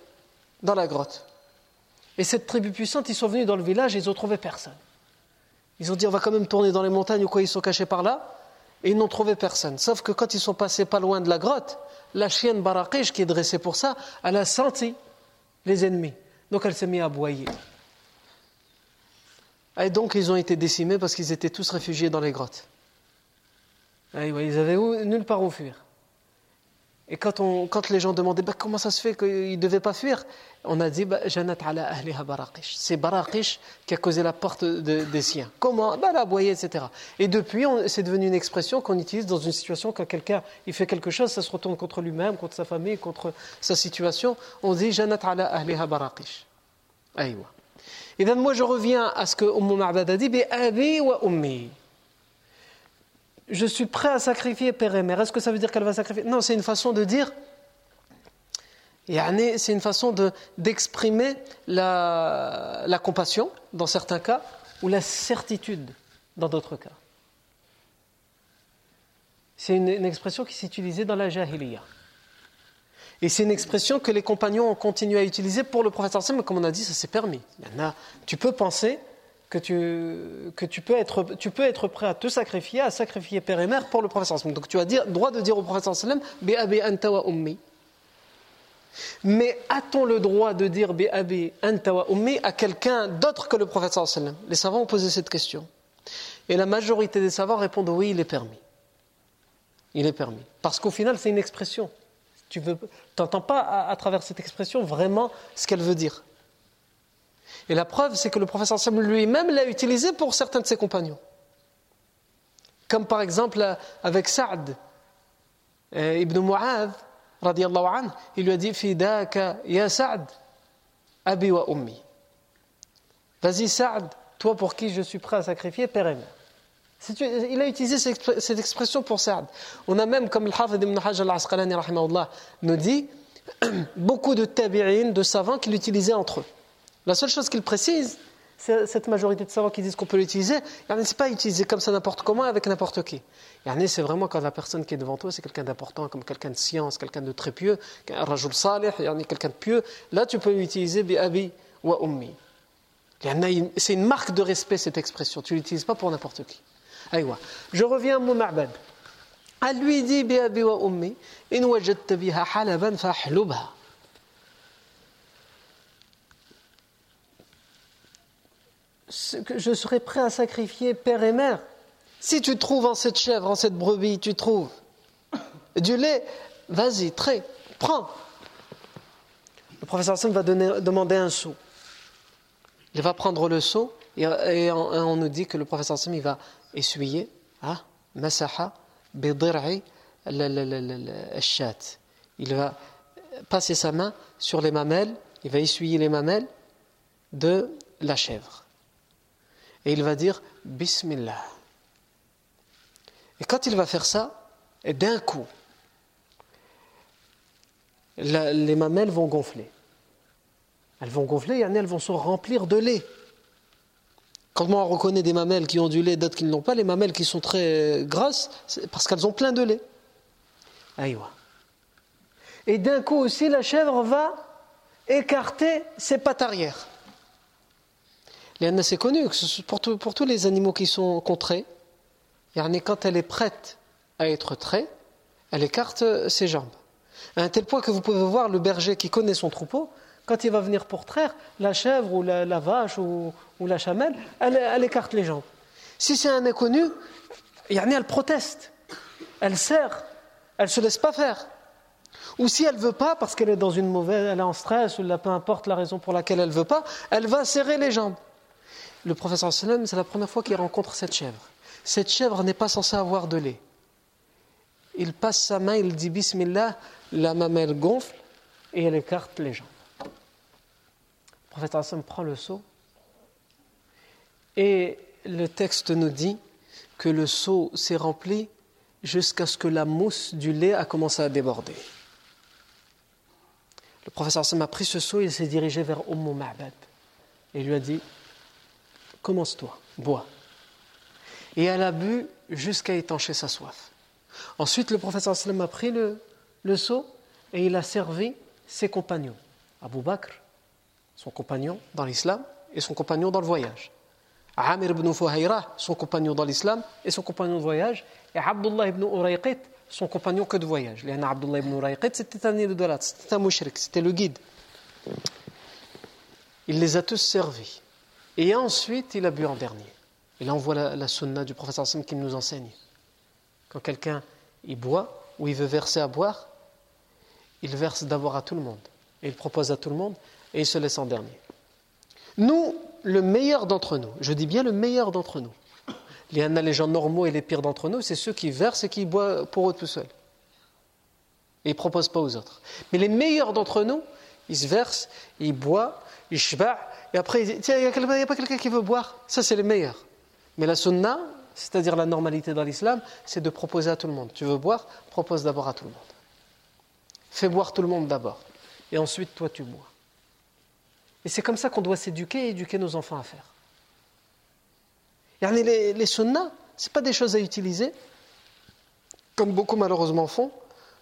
dans la grotte. Et cette tribu puissante, ils sont venus dans le village et ils n'ont trouvé personne. Ils ont dit on va quand même tourner dans les montagnes ou quoi, ils sont cachés par là. Et ils n'ont trouvé personne. Sauf que quand ils sont passés pas loin de la grotte, la chienne Barakish, qui est dressée pour ça, elle a senti les ennemis. Donc elle s'est mise à aboyer. Et donc ils ont été décimés parce qu'ils étaient tous réfugiés dans les grottes. Ils avaient nulle part où fuir. Et quand, on, quand les gens demandaient bah, comment ça se fait qu'ils ne devaient pas fuir, on a dit bah, C'est Barakish qui a causé la porte des siens. Comment? Bah, La boyer, etc. Et depuis, c'est devenu une expression qu'on utilise dans une situation quand quelqu'un il fait quelque chose, ça se retourne contre lui-même, contre sa famille, contre sa situation. On dit Janat ala ahliha Barakish. Et bien moi je reviens à ce que Umm Ma'bad a dit Abi wa ummi je suis prêt à sacrifier père et mère. Est-ce que ça veut dire qu'elle va sacrifier? Non, c'est une façon de dire, c'est une façon d'exprimer la, la, compassion dans certains cas ou la certitude dans d'autres cas. C'est une, expression qui s'est utilisée dans la jahiliya. Et c'est une expression que les compagnons ont continué à utiliser pour le prophète mais comme on a dit, ça s'est permis. A, tu peux penser que tu, que tu, peux être, tu peux être prêt à te sacrifier, à sacrifier père et mère pour le prophète Donc tu as dire, droit de dire au prophète bi anta wa ummi. Mais a-t-on le droit de dire bi anta wa ummi à quelqu'un d'autre que le prophète Les savants ont posé cette question. Et la majorité des savants répondent oui, il est permis. Il est permis. Parce qu'au final, c'est une expression. Tu n'entends pas à travers cette expression vraiment ce qu'elle veut dire. Et la preuve, c'est que le professeur lui-même l'a utilisé pour certains de ses compagnons. Comme par exemple avec Saad euh, ibn Mu'adh, il lui a dit Fidaka ya Saad, abi wa ummi. Vas-y Saad, toi pour qui je suis prêt à sacrifier père et mère. Il a utilisé cette expression pour Saad. On a même, comme le Hafid ibn Hajj al-Asqalani nous dit, beaucoup de tabi'in, de savants qui l'utilisaient entre eux. La seule chose qu'il précise, c'est cette majorité de savants qui disent qu'on peut l'utiliser, ce n'est pas utilisé comme ça n'importe comment avec n'importe qui. C'est vraiment quand la personne qui est devant toi, c'est quelqu'un d'important, comme quelqu'un de science, quelqu'un de très pieux, un rajul salih, quelqu'un de pieux. Là, tu peux l'utiliser bi abi wa ummi. C'est une marque de respect cette expression. Tu ne l'utilises pas pour n'importe qui. Je reviens à mon ma'bad. Elle lui dit bi abi wa ummi, in wajadta biha halaban fahlubha. Je serais prêt à sacrifier père et mère. Si tu trouves en cette chèvre, en cette brebis, tu trouves du lait, vas-y, trait, prends. Le professeur Hassan va demander un seau. Il va prendre le seau et, on, nous dit que le professeur Hassan va essuyer, hein, masaha, bidir'i, il va passer sa main sur les mamelles, il va essuyer les mamelles de la chèvre et il va dire Bismillah. Et quand il va faire ça, et d'un coup, les mamelles vont gonfler. Elles vont gonfler et elles vont se remplir de lait. Comment on reconnaît des mamelles qui ont du lait, d'autres qui ne l'ont pas Les mamelles qui sont très grasses, c'est parce qu'elles ont plein de lait. Aïwa. Et d'un coup aussi, la chèvre va écarter ses pattes arrière. C'est connu pour, pour, tous les animaux qui sont contrés. Quand elle est prête à être traite, elle écarte ses jambes. À un tel point que vous pouvez voir le berger qui connaît son troupeau, quand il va venir pour traire, la chèvre ou la, vache ou, la chamelle, elle, écarte les jambes. Si c'est un inconnu, elle proteste. elle sert, elle ne se laisse pas faire. Ou si elle ne veut pas, parce qu'elle est dans une mauvaise, elle est en stress, ou peu importe la raison pour laquelle elle ne veut pas, elle va serrer les jambes. Le professeur sallam, c'est la première fois qu'il rencontre cette chèvre. Cette chèvre n'est pas censée avoir de lait. Il passe sa main, il dit Bismillah, la mamelle gonfle et elle écarte les jambes. Le professeur sallam prend le seau et le texte nous dit que le seau s'est rempli jusqu'à ce que la mousse du lait a commencé à déborder. Le professeur Sam a pris ce seau et s'est dirigé vers Umm Ma'bad et lui a dit Commence-toi, bois. Et elle a bu jusqu'à étancher sa soif. Ensuite, le professeur Sallam a pris le, le seau et il a servi ses compagnons. Abu Bakr, son compagnon dans l'islam, et son compagnon dans le voyage. Amir ibn Fuhayra, son compagnon dans l'islam et son compagnon de voyage, et Abdullah ibn Urayqit, son compagnon que de voyage. Abdullah ibn Urayqit, c'était un idolâtre, c'était un mushrik, c'était le guide. Il les a tous servis. Et ensuite, il a bu en dernier. Et là, on voit la, sunna du professeur Hassan qui nous enseigne. Quand quelqu'un il boit ou il veut verser à boire, il verse d'abord à tout le monde. Et il propose à tout le monde et il se laisse en dernier. Nous, le meilleur d'entre nous, je dis bien le meilleur d'entre nous, a les gens normaux et les pires d'entre nous, c'est ceux qui versent et qui boivent pour eux tout seuls. Et ils ne proposent pas aux autres. Mais les meilleurs d'entre nous, ils se versent, ils boivent, ils shba, et après ils disent Tiens, il n'y a, pas quelqu'un qui veut boire. Ça, c'est les meilleurs. Mais la sunna, c'est-à-dire la normalité dans l'islam, c'est de proposer à tout le monde. Tu veux boire Propose d'abord à tout le monde. Fais boire tout le monde d'abord. Et ensuite, toi, tu bois. Et c'est comme ça qu'on doit s'éduquer et éduquer nos enfants à faire. Les, les sunnas, ce pas des choses à utiliser, comme beaucoup malheureusement font,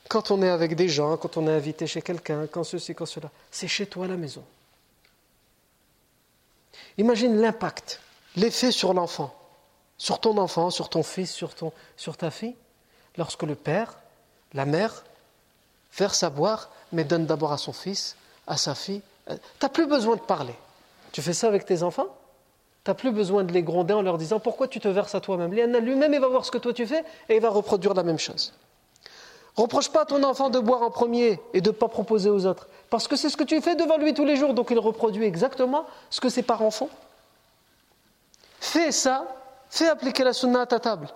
quand on est avec des gens, quand on est invité chez quelqu'un, quand ceci, quand cela. C'est chez toi à la maison. Imagine l'impact, l'effet sur l'enfant, sur ton enfant, sur ton fils, sur, ton, sur ta fille, lorsque le père, la mère, verse à boire, mais donne d'abord à son fils, à sa fille, tu n'as plus besoin de parler. Tu fais ça avec tes enfants? Tu n'as plus besoin de les gronder en leur disant pourquoi tu te verses à toi-même? Lui-même, il va voir ce que toi tu fais et il va reproduire la même chose. Reproche pas à ton enfant de boire en premier et de ne pas proposer aux autres. Parce que c'est ce que tu fais devant lui tous les jours. Donc il reproduit exactement ce que ses parents font. Fais ça, fais appliquer la sunna à ta table.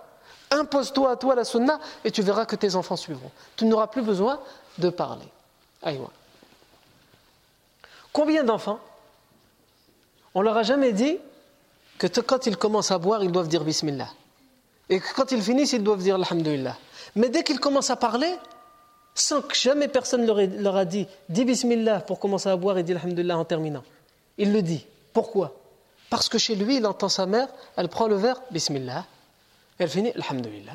Impose-toi à toi la sunna et tu verras que tes enfants suivront. Tu n'auras plus besoin de parler. Aïe, Combien d'enfants On leur a jamais dit que quand ils commencent à boire, ils doivent dire Bismillah? Et quand ils finissent, ils doivent dire Alhamdulillah. Mais dès qu'ils commencent à parler, sans que jamais personne leur, a dit Dis Bismillah pour commencer à boire et dis Alhamdulillah en terminant. Il le dit. Pourquoi? Parce que chez lui, il entend sa mère, elle prend le verre, Bismillah. Elle finit, Alhamdulillah.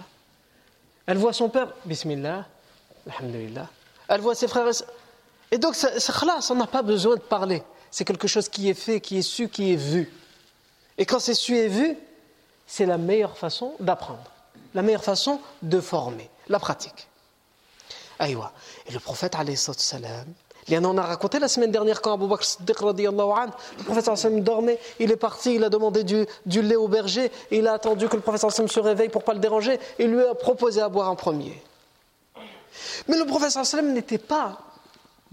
Elle voit son père, Bismillah, Alhamdulillah. Elle voit ses frères et et donc, c'est khlas, on n'a pas besoin de parler. C'est quelque chose qui est fait, qui est su, qui est vu. Et quand c'est su et vu, c'est la meilleure façon d'apprendre, la meilleure façon de former, la pratique. Aïwa. Et le prophète, alayhi salam, en a raconté la semaine dernière quand Abu Bakr Siddiq le Hassan dormait, il est parti, il a demandé du, lait au berger, et il a attendu que le Hassan se réveille pour ne pas le déranger, et lui a proposé à boire en premier. Mais le Hassan n'était pas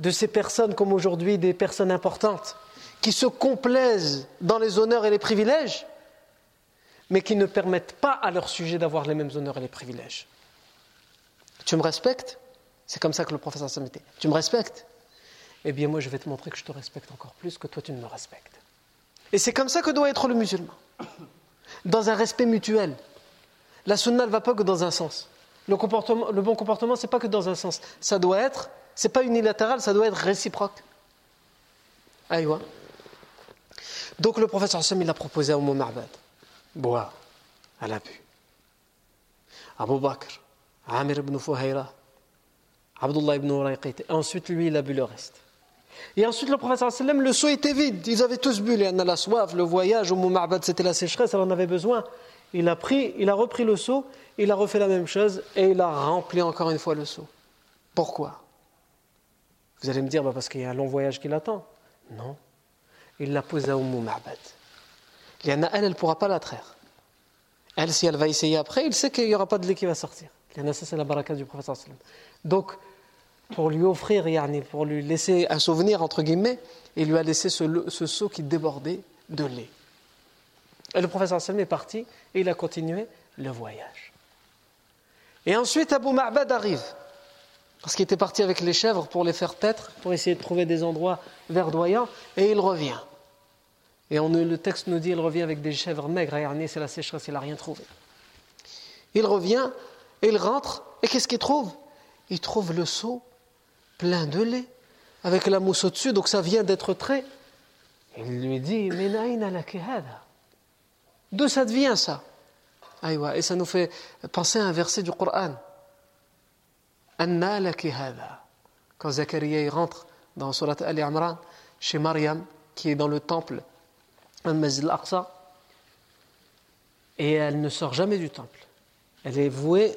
de ces personnes comme aujourd'hui des personnes importantes qui se complaisent dans les honneurs et les privilèges, mais qui ne permettent pas à leur sujet d'avoir les mêmes honneurs et les privilèges. Tu me respectes? C'est comme ça que le professeur s'est était. Tu me respectes? Eh bien, moi, je vais te montrer que je te respecte encore plus que toi, tu ne me respectes. Et c'est comme ça que doit être le musulman. Dans un respect mutuel. La sunna ne va pas que dans un sens. Le, bon comportement, ce n'est pas que dans un sens. Ça doit être c'est pas unilatéral, ça doit être réciproque. Aïwa. Donc le professeur Hassan, il a proposé à Umm Ma'bad. Bois. Elle a bu. Abu Bakr, Amir ibn Fuhayra, Abdullah ibn Urayqit. Ensuite, lui, il a bu le reste. Et ensuite, le professeur sallam, le seau était vide. Ils avaient tous bu. A la soif, le voyage. Umm Ma'bad, c'était la sécheresse, elle en avait besoin. Il a, pris, il a repris le seau, il a refait la même chose et il a rempli encore une fois le seau. Pourquoi? Vous allez me dire, bah, parce qu'il y a un long voyage qui l'attend. Non. Il l'a posé à Umm Ma'bad. Elle, elle ne pourra pas la traire. Elle, si elle va essayer après, il sait qu'il n'y aura pas de lait qui va sortir. Ça, c'est la baraka du prophète. Donc, pour lui offrir, pour lui laisser un souvenir, entre guillemets, il lui a laissé ce, seau qui débordait de lait. Et le prophète est parti et il a continué le voyage. Et ensuite, Abu Ma'bad arrive. Parce qu'il était parti avec les chèvres pour les faire paître, pour essayer de trouver des endroits verdoyants, et il revient. Et le texte nous dit il revient avec des chèvres maigres, c'est la sécheresse, il n'a rien trouvé. Il revient, il rentre, et qu'est-ce qu'il trouve? Il trouve le seau plein de lait, avec la mousse au-dessus, donc ça vient d'être trait. Il lui dit D'où ça devient ça? Et ça nous fait penser à un verset du Coran. Quand Zachariah rentre dans Surat Ali Imran, chez Mariam, qui est dans le temple, al-Masjid al-Aqsa, et elle ne sort jamais du temple. Elle est vouée,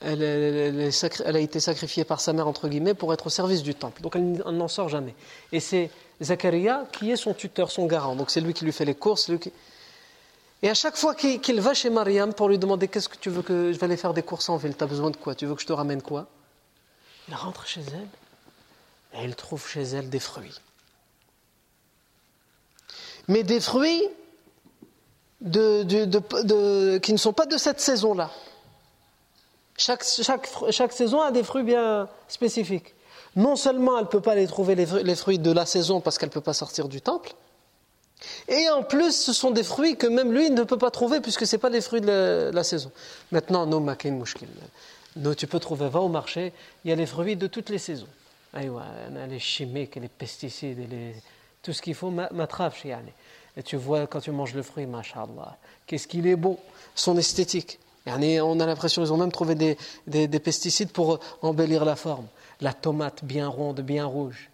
elle, a été sacrifiée par sa mère, entre guillemets, pour être au service du temple. Donc elle n'en sort jamais. Et c'est Zacharia qui est son tuteur, son garant. Donc c'est lui qui lui fait les courses. Et à chaque fois qu'il va chez Mariam pour lui demander qu'est-ce que tu veux que je vais aller faire des courses en ville, tu as besoin de quoi? Tu veux que je te ramène quoi? Il rentre chez elle et il trouve chez elle des fruits. Mais des fruits qui ne sont pas de cette saison-là. Chaque, saison a des fruits bien spécifiques. Non seulement elle ne peut pas les trouver les fruits de la saison parce qu'elle ne peut pas sortir du temple, et en plus ce sont des fruits que même lui ne peut pas trouver puisque ce pas les fruits de la, saison. Maintenant, nous, nous, tu peux trouver, va au marché, il y a les fruits de toutes les saisons. Les chimiques, les pesticides, les, tout ce qu'il faut, matraf, et tu vois quand tu manges le fruit, mashallah, qu'est-ce qu'il est beau, son esthétique. On a l'impression qu'ils ont même trouvé des, pesticides pour embellir la forme. La tomate bien ronde, bien rouge.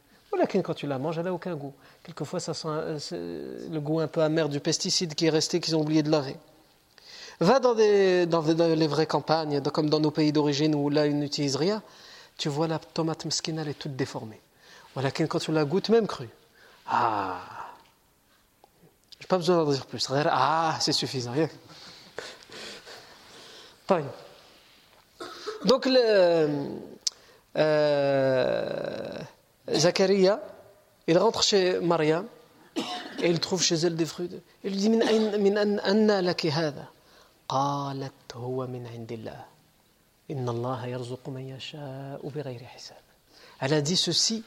Quand tu la manges, elle n'a aucun goût. Quelquefois, ça sent euh, le goût un peu amer du pesticide qui est resté, qu'ils ont oublié de laver. Va dans, les vraies campagnes, comme dans nos pays d'origine où là, ils n'utilisent rien. Tu vois la tomate mesquine, elle est toute déformée. Voilà, quand tu la goûtes, même crue. Ah n'ai pas besoin d'en dire plus. Ah, c'est suffisant. Donc, le, euh, Zacharia, il rentre chez Mariam et il trouve chez elle des fruits. Il lui dit Min anna laki hada قالت هو من عند الله إن الله يرزق من يشاء بغير حساب Elle a dit ceci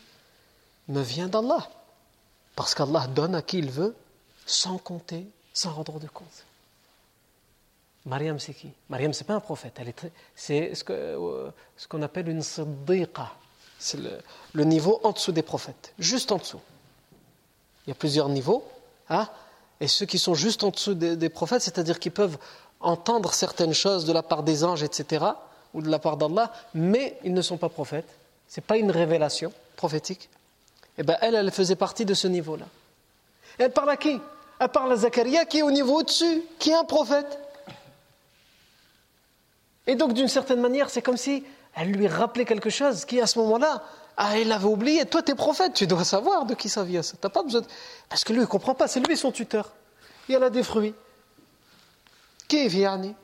me vient d'Allah parce qu'Allah donne à qui il veut sans compter, sans rendre de compte. Mariam, c'est qui? Mariam, c'est pas un prophète. C'est ce euh, qu'on ce appelle une siddiqa. C'est le, niveau en dessous des prophètes, juste en dessous. Il y a plusieurs niveaux. Hein et ceux qui sont juste en dessous des, prophètes, c'est-à-dire qu'ils peuvent entendre certaines choses de la part des anges, etc., ou de la part d'Allah, mais ils ne sont pas prophètes. Ce n'est pas une révélation prophétique. Et eh bien, elle, elle faisait partie de ce niveau-là. elle parle à qui? Elle parle à Zacharia qui est au niveau au-dessus, qui est un prophète. Et donc, d'une certaine manière, c'est comme si elle lui rappelait quelque chose qui, à ce moment-là, ah, elle avait oublié. Toi, tu es prophète, tu dois savoir de qui ça vient. Tu pas besoin Parce que lui, il ne comprend pas. C'est lui son tuteur. Il a des fruits. Qui est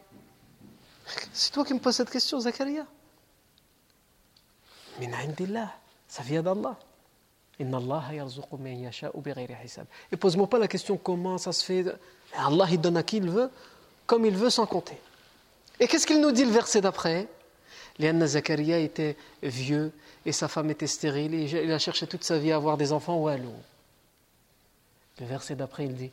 C'est toi qui me poses cette question, Zakaria. Ça vient d'Allah. Et pose-moi pas la question comment ça se fait? Allah, il donne à qui il veut, comme il veut, sans compter. Et qu'est-ce qu'il nous dit le verset d'après? Léana Zakaria était vieux et sa femme était stérile et il a cherché toute sa vie à avoir des enfants ou à l'eau. Le verset d'après, il dit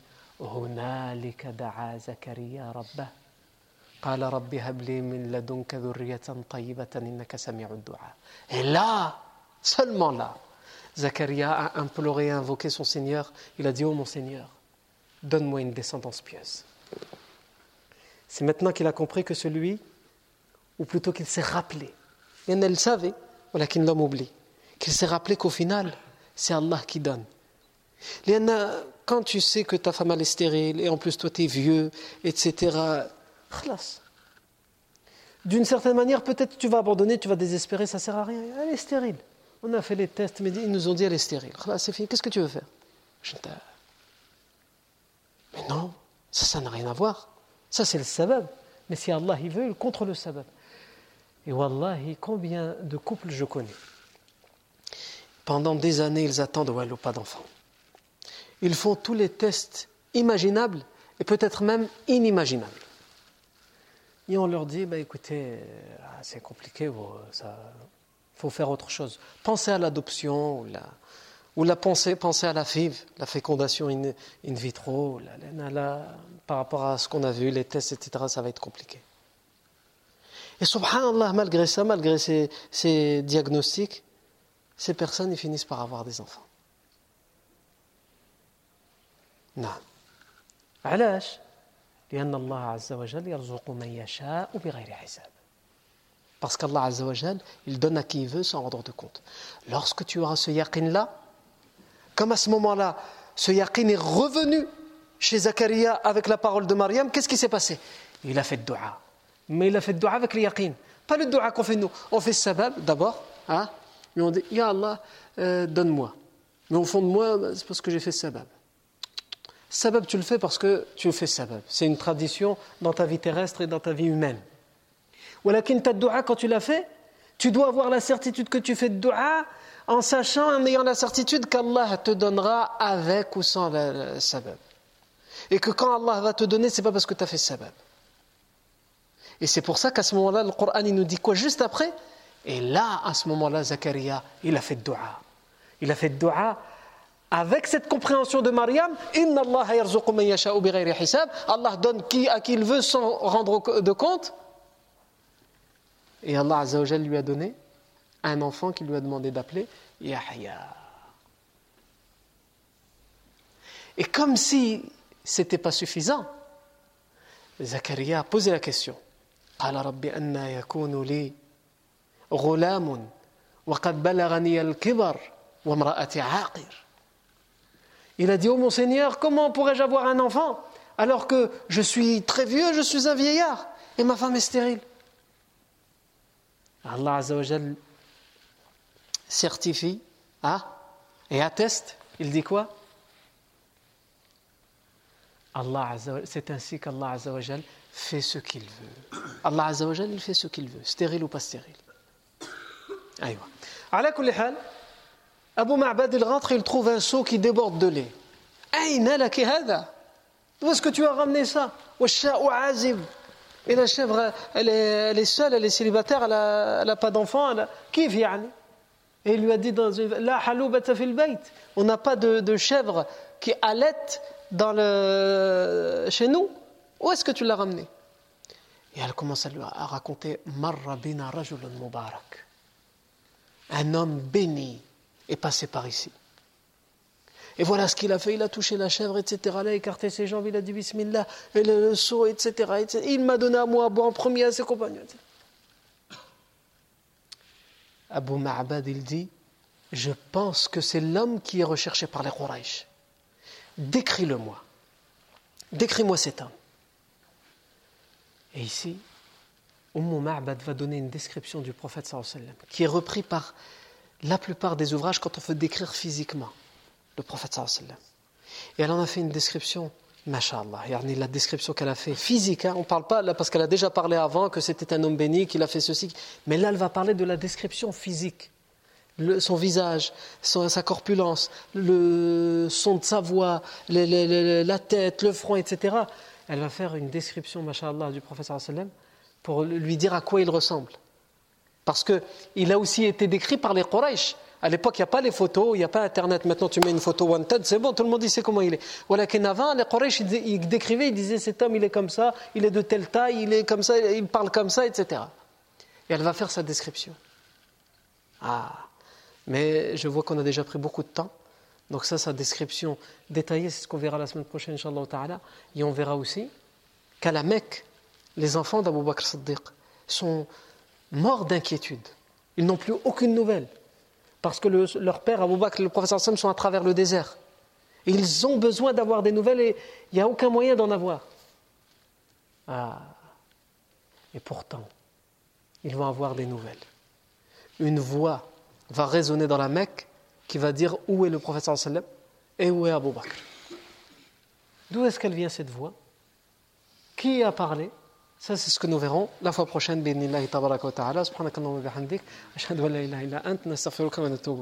Et là, seulement là, Zacharia a imploré et invoqué son Seigneur. Il a dit Oh mon Seigneur, donne-moi une descendance pieuse. C'est maintenant qu'il a compris que celui, ou plutôt qu'il s'est rappelé, et elle le savait, voilà qu'il l'homme oublie, qu'il s'est rappelé qu'au final, c'est Allah qui donne. Quand tu sais que ta femme est stérile, et en plus toi tu es vieux, etc., d'une certaine manière, peut-être tu vas abandonner, tu vas désespérer, ça sert à rien. Elle est stérile. On a fait les tests, mais ils nous ont dit elle est stérile. C'est fini. Qu'est-ce que tu veux faire? Mais non, ça, ça n'a rien à voir. Ça, c'est le sabab. Mais si Allah il veut, il contre le sabab. Et wallahi, combien de couples je connais Pendant des années, ils attendent ou pas d'enfants. Ils font tous les tests imaginables et peut-être même inimaginables. Et on leur dit, bah, écoutez, euh, c'est compliqué, il faut faire autre chose. Pensez à l'adoption, ou la, ou la pensée, pensez à la FIV, la fécondation in, vitro, la, par rapport à ce qu'on a vu, les tests, etc., ça va être compliqué. Et subhanallah, malgré ça, malgré ces, ces diagnostics, ces personnes ils finissent par avoir des enfants. Non. علاش لأن الله عز وجل يرزق من يشاء بغير حساب parce qu'Allah Azza wa il donne à qui il veut sans rendre de compte. Lorsque tu auras ce yaqin là, comme à ce moment-là, ce yaqin est revenu chez Zakaria avec la parole de Mariam, qu'est-ce qui s'est passé? Il a fait dua. Mais il a fait dua avec le yaqin. Pas le dua qu'on fait nous. On fait sabab d'abord, hein, mais on dit Ya Allah, euh, donne-moi. Mais au fond de moi, c'est parce que j'ai fait sabab. Sabab, tu le fais parce que tu fais sabab. C'est une tradition dans ta vie terrestre et dans ta vie humaine. Walakin ta dua, quand tu l'as fait, tu dois avoir la certitude que tu fais de dua en sachant, en ayant la certitude qu'Allah te donnera avec ou sans le, sabab. Et que quand Allah va te donner, c'est pas parce que tu as fait sabab. Et c'est pour ça qu'à ce moment-là, le Coran il nous dit quoi juste après? Et là, à ce moment-là, Zakaria, il a fait dua. Il a fait dua avec cette compréhension de Mariam, Inna Allah Allah donne qui, à qui il veut sans rendre de compte. Et Allah Azzawajal lui a donné un enfant qui lui a demandé d'appeler Yahya. Et comme si c'était pas suffisant, Zakaria a posé la question. قال رب أن يكون لي غلام وقد بلغني الكبر وامرأتي عاقر Il a dit, oh mon Seigneur, comment pourrais-je avoir un enfant alors que je suis très vieux, je suis un vieillard et ma femme est stérile Allah Azzawajal certifie hein, et atteste, il dit quoi? Allah c'est ainsi qu'Allah Azzawajal fait ce qu'il veut. Allah Azzawajal, il fait ce qu'il veut, stérile ou pas stérile. Aïwa. Hal, Abu Ma'bad, il rentre il trouve un seau qui déborde de lait. D'où est-ce que tu as ramené ça? Et la chèvre, elle est, seule, elle est célibataire, elle n'a pas d'enfant. Qui vient Et il lui a dit dans une, La On n'a pas de, chèvre qui allait chez nous. Où est-ce que tu l'as ramené Et elle commence à lui raconter Marra bina rajulun mubarak. Un homme béni est passé par ici. Et voilà ce qu'il a fait, il a touché la chèvre, etc. Il a écarté ses jambes, il a dit Bismillah, et le, seau, etc., Il m'a donné à moi à boire en premier à ses compagnons. Abu Ma'bad, il dit Je pense que c'est l'homme qui est recherché par les Quraysh. Décris-le-moi. Décris-moi cet homme. Et ici, Umm Ma'bad va donner une description du prophète sallam, qui est repris par la plupart des ouvrages quand on veut décrire physiquement le prophète sallam. Et elle en a fait une description, mashallah, la description qu'elle a fait physique, hein. on ne parle pas là parce qu'elle a déjà parlé avant que c'était un homme béni, qu'il a fait ceci, mais là elle va parler de la description physique. son visage, sa corpulence, le son de sa voix, la tête, le front, etc. Elle va faire une description, mashallah, du prophète sallam pour lui dire à quoi il ressemble. Parce qu'il a aussi été décrit par les Quraysh. À l'époque, il n'y a pas les photos, il n'y a pas Internet. Maintenant, tu mets une photo wanted, c'est bon, tout le monde sait comment il est. Voilà qu'avant, les Quraysh, ils décrivaient, ils disaient cet homme, il est comme ça, il est de telle taille, il est comme ça, il parle comme ça, etc. Et elle va faire sa description. Ah, mais je vois qu'on a déjà pris beaucoup de temps. Donc ça, sa description détaillée, c'est ce qu'on verra la semaine prochaine, Inch'Allah. Et on verra aussi qu'à la Mecque, les enfants d'Abu Bakr Siddiq sont morts d'inquiétude. Ils n'ont plus aucune nouvelle parce que leur père, Abu Bakr le professeur Sam sont à travers le désert. ils ont besoin d'avoir des nouvelles et il n'y a aucun moyen d'en avoir. Ah. Et pourtant, ils vont avoir des nouvelles. Une voix va résonner dans la Mecque qui va dire où est le professeur sallam et où est Abu Bakr. D'où est-ce qu'elle vient cette voix? Qui a parlé? Ça, c'est ce que nous verrons la fois prochaine. B'idnillahi tabaraka wa ta'ala. Subhanakallahumma bihamdik. Ashhadu an la ilaha illa ant. Nastaghfiruka wa natubu